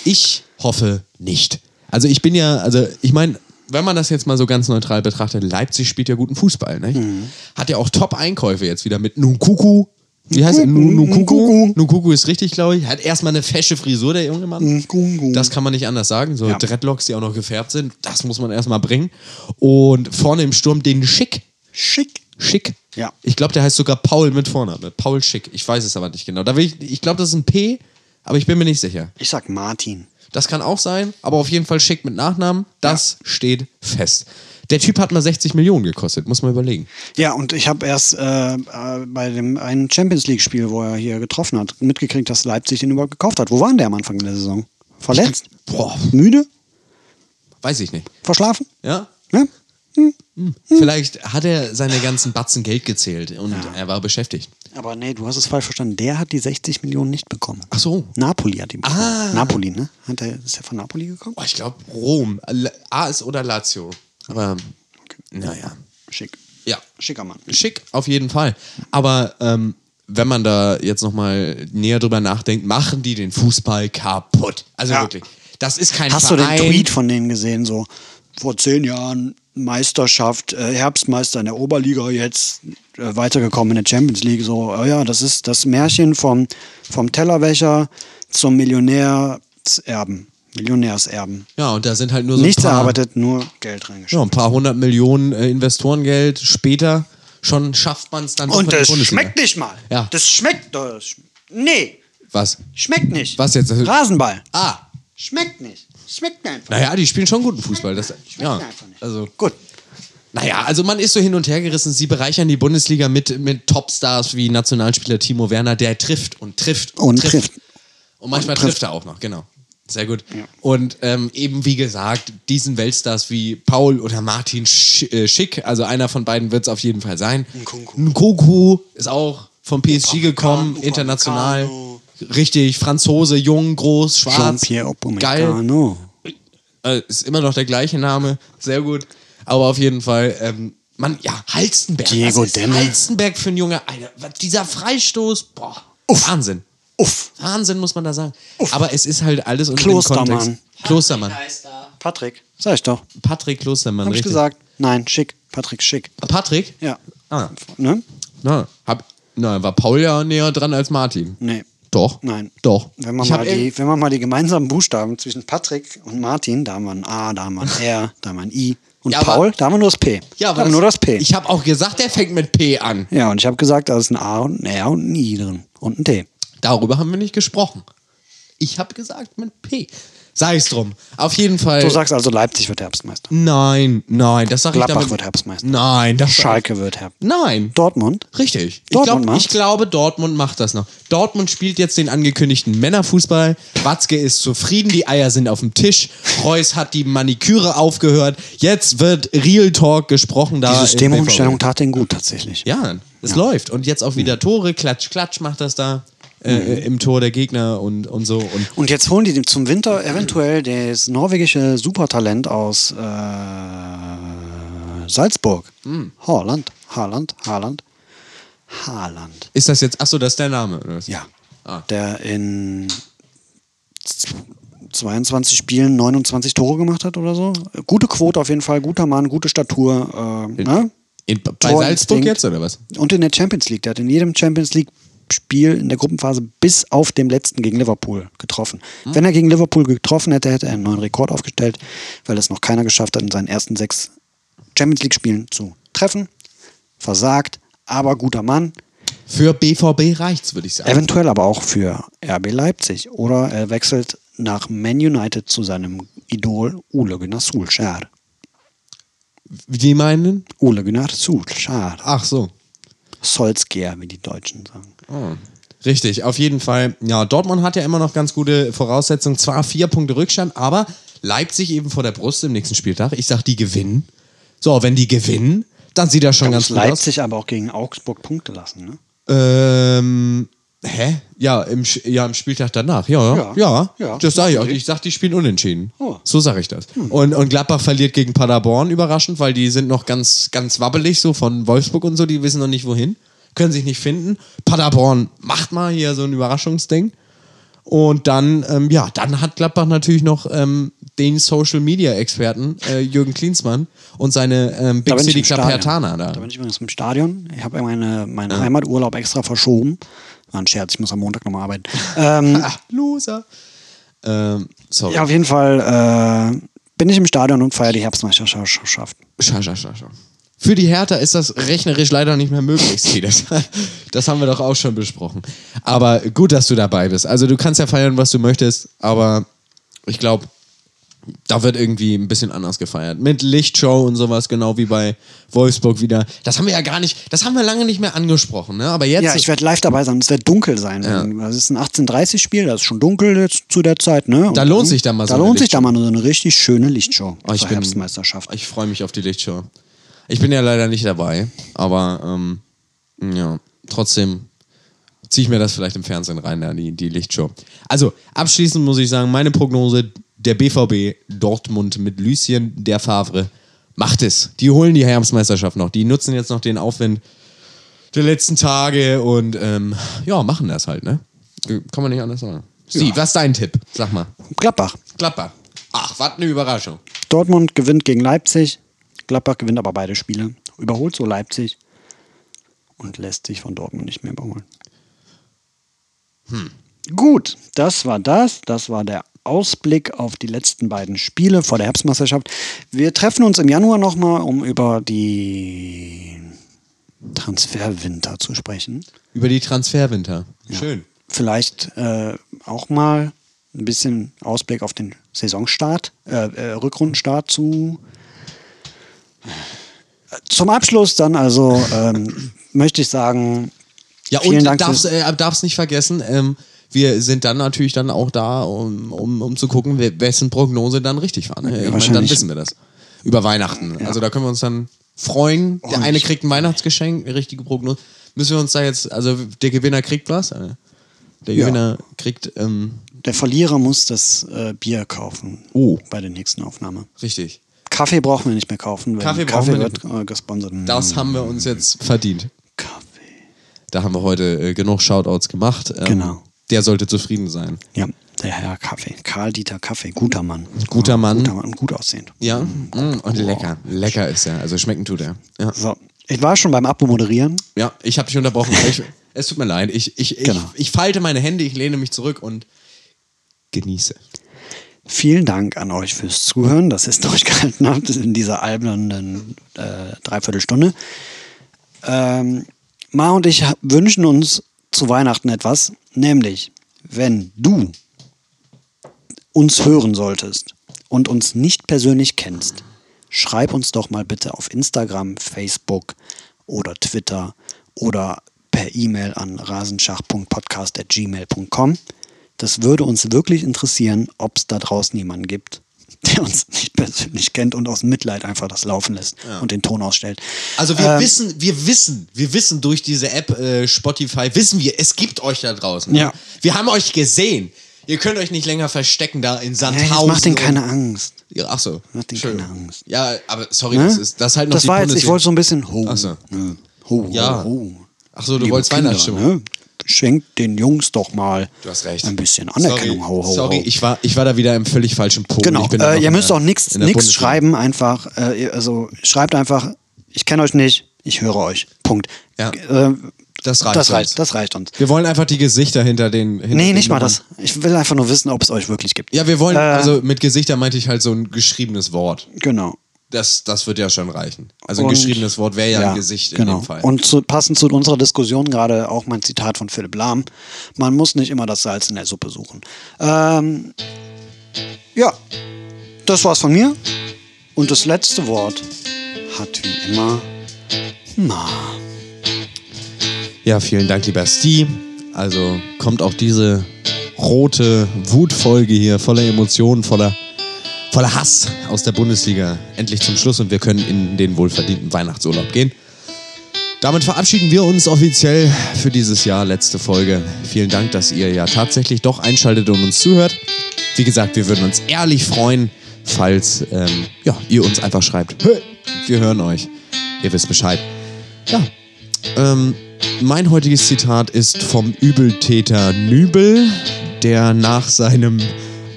Ich hoffe nicht. Also ich bin ja, also ich meine, wenn man das jetzt mal so ganz neutral betrachtet, Leipzig spielt ja guten Fußball, ne? Mhm. Hat ja auch Top-Einkäufe jetzt wieder mit Nkunku. Wie heißt er? Nu- Nkunku? Nkunku ist richtig, glaube ich. Hat erstmal eine fesche Frisur, der junge Mann. Nkunku. Das kann man nicht anders sagen. So Ja. Dreadlocks, die auch noch gefärbt sind, das muss man erstmal bringen. Und vorne im Sturm den Schick. Schick. Schick. Ja. Ich glaube, der heißt sogar Paul mit Vorname. Paul Schick. Ich weiß es aber nicht genau. Da will ich ich glaube, das ist ein P, aber ich bin mir nicht sicher. Ich sag Martin. Das kann auch sein, aber auf jeden Fall Schick mit Nachnamen. Das steht fest. Der Typ hat mal 60 Millionen gekostet, muss man überlegen. Ja, und ich habe erst äh, äh, bei dem einen Champions League-Spiel, wo er hier getroffen hat, mitgekriegt, dass Leipzig den überhaupt gekauft hat. Wo waren der am Anfang der Saison? Verletzt? Boah, Müde? weiß ich nicht. Verschlafen? Ja? Ja? Vielleicht hat er seine ganzen Batzen Geld gezählt und er war beschäftigt. Aber nee, du hast es falsch verstanden. Der hat die 60 Millionen nicht bekommen. Ach so. Napoli hat die bekommen. Ah. Napoli, ne? Hat der, ist er von Napoli gekommen? Oh, ich glaube Rom. AS oder Lazio. Aber naja. Schick. Ja. Schicker Mann. Schick, auf jeden Fall. Aber ähm, wenn man da jetzt nochmal näher drüber nachdenkt, machen die den Fußball kaputt. Also Ja. wirklich. Das ist kein Hast du Verein. den Tweet von denen gesehen? So vor zehn Jahren Meisterschaft, äh, Herbstmeister in der Oberliga, jetzt äh, weitergekommen in der Champions League. So, oh ja, das ist das Märchen vom, vom Tellerwäscher zum Millionärserben. Millionärserben. Ja, und da sind halt nur so Nichts paar, erarbeitet, nur Geld ja, reingeschickt. ein paar hundert Millionen äh, Investorengeld später schon schafft man es dann Und das schmeckt nicht mal. Ja. Das schmeckt doch. das Nee, Was? schmeckt nicht. Was jetzt? Rasenball. Ah, Schmeckt nicht. Schmeckt einfach. naja, die spielen schon guten Fußball. Das, ja, einfach nicht. also Gut. Naja, also man ist so hin und her gerissen. Sie bereichern die Bundesliga mit, mit Topstars wie Nationalspieler Timo Werner, der trifft und trifft Und trifft. Und manchmal Und trifft. trifft. er auch noch, genau. Sehr gut. Und ähm, eben wie gesagt, diesen Weltstars wie Paul oder Martin Sch äh, Schick, also einer von beiden wird es auf jeden Fall sein. Nkunku. Nkunku ist auch vom PSG gekommen, Upamecano. Richtig, Franzose, jung, groß, schwarz. Jean-Pierre Geil. Äh, ist immer noch der gleiche Name. Sehr gut. Aber auf jeden Fall, ähm, man, ja, Halstenberg. Diego Was Demme. Halstenberg für ein Junge. Alter, dieser Freistoß, boah, Wahnsinn. Uff. Wahnsinn, muss man da sagen. Aber es ist halt alles unter dem Klostermann. Kontext. Klostermann. Patrick. Sag ich doch. Patrick Klostermann, Hab ich richtig. gesagt. Nein, schick. Patrick Schick. Patrick? Ja. Ah, Ne? na, hab, na, war Paul ja näher dran als Martin. Nee. Doch. Nein. Doch. Wenn man, Ich mal die, wenn man mal die gemeinsamen Buchstaben zwischen Patrick und Martin, da haben wir ein A, da haben wir ein R, da haben wir ein I. Und Ja, Paul, da haben wir nur das P. ja, da haben wir nur das P. Ich habe auch gesagt, der fängt mit P an. ja, und ich habe gesagt, da ist ein A und ein R und ein I drin. Und ein T. Darüber haben wir nicht gesprochen. Ich habe gesagt mit P. Sei es drum. Auf jeden Fall. Du sagst also, Leipzig wird Herbstmeister. nein, nein, das sage ich Gladbach damit. wird Herbstmeister. Nein, das Schalke wird Herbst. Nein. Dortmund? Richtig. Ich, Dortmund glaub, ich glaube, Dortmund macht das noch. Dortmund spielt jetzt den angekündigten Männerfußball. Watzke ist zufrieden, die Eier sind auf dem Tisch. Reus hat die Maniküre aufgehört. Jetzt wird Real Talk gesprochen da. Die Systemumstellung tat den gut, tatsächlich. Ja, es läuft. Und jetzt auch wieder Tore. Klatsch, klatsch macht das da. Äh, Im Tor der Gegner und, und so. Und Und jetzt holen die zum Winter eventuell das norwegische Supertalent aus äh, Salzburg. Hm. Haaland, Haaland, Haaland, Haaland. ist das jetzt. Achso, das ist der Name. oder was? Ja. Ah. Der in z- 22 Spielen 29 Tore gemacht hat oder so. Gute Quote auf jeden Fall, guter Mann, gute Statur. Äh, ne? In, bei. Salzburg jetzt oder was? Und in der Champions League. Der hat in jedem Champions League Spiel in der Gruppenphase bis auf dem letzten gegen Liverpool getroffen. Wenn er gegen Liverpool getroffen hätte, hätte er einen neuen Rekord aufgestellt, weil es noch keiner geschafft hat, in seinen ersten sechs Champions League Spielen zu treffen. Versagt, aber guter Mann. Für BVB reicht's, würde ich sagen. Eventuell aber auch für RB Leipzig. Oder er wechselt nach Man United zu seinem Idol Ole Gunnar Solskjaer. Wie meinen? Ole Gunnar Solskjaer. Ach so. Solskjaer, wie die Deutschen sagen. Oh. Richtig, auf jeden Fall. Ja, Dortmund hat ja immer noch ganz gute Voraussetzungen. Zwar vier Punkte Rückstand, aber Leipzig eben vor der Brust im nächsten Spieltag. Ich sag, die gewinnen. So, wenn die gewinnen, dann sieht das schon ganz gut aus. Leipzig aber auch gegen Augsburg Punkte lassen, ne? Ähm, hä? Ja, im, ja, im Spieltag danach. Ja, ja. Ja. Ja. Das sage ich auch. Ich sag, die spielen unentschieden. Oh. So sage ich das. Und, und Gladbach verliert gegen Paderborn überraschend, weil die sind noch ganz, ganz wabbelig, so von Wolfsburg und so. Die wissen noch nicht wohin. Können sich nicht finden. Paderborn macht mal hier so ein Überraschungsding. Und dann, ähm, ja, dann hat Gladbach natürlich noch ähm, den Social Media Experten äh, Jürgen Klinsmann und seine ähm, Big City Club. Hertana da. Da bin ich übrigens im Stadion. Ich habe meine, meinen Heimaturlaub extra verschoben. War ein Scherz, ich muss am Montag nochmal arbeiten. ähm, Ah, Loser. Ähm, sorry. ja, auf jeden Fall äh, bin ich im Stadion und feiere die Herbstmeisterschaft. Schau, schau, schau, schau. Für die Hertha ist das rechnerisch leider nicht mehr möglich. Das, das haben wir doch auch schon besprochen. Aber gut, dass du dabei bist. Also du kannst ja feiern, was du möchtest, aber ich glaube, da wird irgendwie ein bisschen anders gefeiert. Mit Lichtshow und sowas, genau wie bei Wolfsburg wieder. Das haben wir ja gar nicht, das haben wir lange nicht mehr angesprochen, ne? Aber jetzt. Ja, ich werde live dabei sein. Es wird dunkel sein. Ja. Das ist ein 18.30-Spiel, das ist schon dunkel jetzt zu der Zeit. Ne? Da lohnt sich dann mal so Da eine lohnt sich da Lichtshow. mal so eine richtig schöne Lichtshow Oh, ich bin- Herbstmeisterschaft. Ich freue mich auf die Lichtshow. Ich bin ja leider nicht dabei, aber ähm, ja, trotzdem ziehe ich mir das vielleicht im Fernsehen rein, ja, die, die Lichtshow. Also, abschließend muss ich sagen, meine Prognose, der BVB Dortmund mit Lucien der Favre macht es. Die holen die Herbstmeisterschaft noch. Die nutzen jetzt noch den Aufwind der letzten Tage und ähm, ja, machen das halt, ne? Kann man nicht anders sagen. Steve, was ist dein Tipp? Sag mal. Gladbach. Gladbach. Ach, was eine Überraschung. Dortmund gewinnt gegen Leipzig. Gladbach gewinnt aber beide Spiele. Überholt so Leipzig und lässt sich von Dortmund nicht mehr überholen. Gut, das war das. Das war der Ausblick auf die letzten beiden Spiele vor der Herbstmeisterschaft. Wir treffen uns im Januar nochmal, um über die Transferwinter zu sprechen. Über die Transferwinter. Schön. Vielleicht äh, auch mal ein bisschen Ausblick auf den Saisonstart, äh, äh, Rückrundenstart zu. Zum Abschluss dann also ähm, möchte ich sagen, Ja, und Dank darfst, fürs- äh, darfst nicht vergessen, ähm, wir sind dann natürlich dann auch da, um, um, um zu gucken, wessen Prognose dann richtig war. Ne? Ich meine, dann wissen wir das. Über Weihnachten. Also da können wir uns dann freuen. Der Und- eine kriegt ein Weihnachtsgeschenk, eine richtige Prognose. Müssen wir uns da jetzt, also der Gewinner kriegt was? Äh, Der Ja. Gewinner kriegt, ähm, der Verlierer muss das äh, Bier kaufen Oh. bei der nächsten Aufnahme. richtig. Kaffee brauchen wir nicht mehr kaufen, Kaffee Kaffee, brauchen wir wird äh, gesponsert. Das haben wir uns jetzt verdient. Kaffee. Da haben wir heute äh, genug Shoutouts gemacht. Ähm, Genau. Der sollte zufrieden sein. Ja, der Herr Kaffee. Karl-Dieter Kaffee. Guter Mann. Guter Mann. Guter Mann und gut aussehend. Ja, mm, und lecker. Lecker ist er. Also schmecken tut er. Ja. So, ich war schon beim Abo-Moderieren. Ja, ich habe dich unterbrochen. Ich, es tut mir leid. Ich, ich, ich, Genau. ich falte meine Hände, ich lehne mich zurück und genieße. Vielen Dank an euch fürs Zuhören, dass ihr es durchgehalten habt in dieser albernen äh, Dreiviertelstunde. Ähm, Ma und ich wünschen uns zu Weihnachten etwas, nämlich, wenn du uns hören solltest und uns nicht persönlich kennst, schreib uns doch mal bitte auf Instagram, Facebook oder Twitter oder per E-Mail an rasenschach.podcast.gmail.com. Das würde uns wirklich interessieren, ob es da draußen jemanden gibt, der uns nicht persönlich kennt und aus Mitleid einfach das laufen lässt und den Ton ausstellt. Also wir Ähm, wissen, wir wissen, wir wissen durch diese App äh, Spotify, wissen wir, es gibt euch da draußen. Ja. Wir haben euch gesehen. Ihr könnt euch nicht länger verstecken da in Ja, Sandhausen. jetzt macht denen keine Angst. Ja, ach so. Macht denen keine Angst. Ja, aber sorry, Ne? das ist das ist halt noch das war jetzt, ich wollte so ein bisschen ho. Ach so. ne, ho, Ja. ho, ho. Ach so, du Liebe wolltest Kinder, Weihnachtsstimmung. Ne? Schenkt den Jungs doch mal Du hast recht. ein bisschen Anerkennung. Sorry, ho, ho, sorry ich, war, ich war da wieder im völlig falschen Pol. Genau, äh, ihr müsst der- auch nichts schreiben, einfach. Äh, also schreibt einfach, ich kenne euch nicht, ich höre euch. Punkt. Ja. Äh, Das reicht das uns. reicht, das reicht uns. Wir wollen einfach die Gesichter hinter den. Hinter Nee, den nicht mal das. Ich will einfach nur wissen, ob es euch wirklich gibt. Ja, wir wollen, Äh, also mit Gesichter meinte ich halt so ein geschriebenes Wort. Genau. Das, das wird ja schon reichen. Also ein Und- geschriebenes Wort wäre ja, ein Gesicht in genau. dem Fall. Und zu, passend zu unserer Diskussion gerade auch mein Zitat von Philipp Lahm. Man muss nicht immer das Salz in der Suppe suchen. Ähm, ja, das war's von mir. Und das letzte Wort hat wie immer Ma. Ja, vielen Dank, lieber Steve. Also kommt auch diese rote Wutfolge hier voller Emotionen, voller, voller Hass aus der Bundesliga endlich zum Schluss und wir können in den wohlverdienten Weihnachtsurlaub gehen. Damit verabschieden wir uns offiziell für dieses Jahr, letzte Folge. Vielen Dank, dass ihr ja tatsächlich doch einschaltet und uns zuhört. Wie gesagt, wir würden uns ehrlich freuen, falls ähm, ja, ihr uns einfach schreibt. "Hey, Wir hören euch. Ihr wisst Bescheid. Ja, ähm, mein heutiges Zitat ist vom Übeltäter Nübel, der nach seinem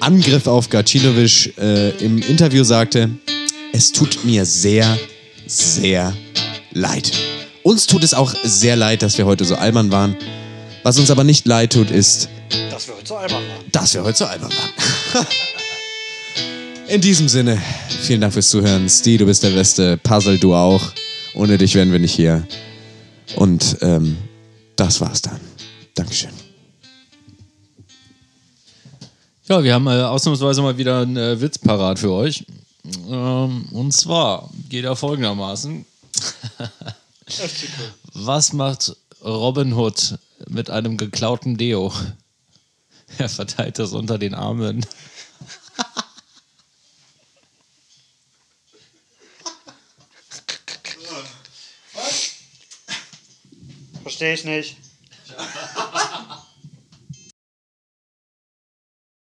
Angriff auf Gacinovic äh, im Interview sagte, es tut mir sehr, sehr leid. Uns tut es auch sehr leid, dass wir heute so albern waren. Was uns aber nicht leid tut, ist, Dass wir heute so albern waren. dass wir heute so albern waren. In diesem Sinne, vielen Dank fürs Zuhören. Steve, du bist der Beste. Puzzle, du auch. Ohne dich wären wir nicht hier. Und ähm, das war's dann. Dankeschön. Ja, wir haben äh, ausnahmsweise mal wieder einen äh, Witz parat für euch. Ähm, und zwar geht er folgendermaßen. Was macht Robin Hood mit einem geklauten Deo? Er verteilt das unter den Armen. Verstehe ich nicht.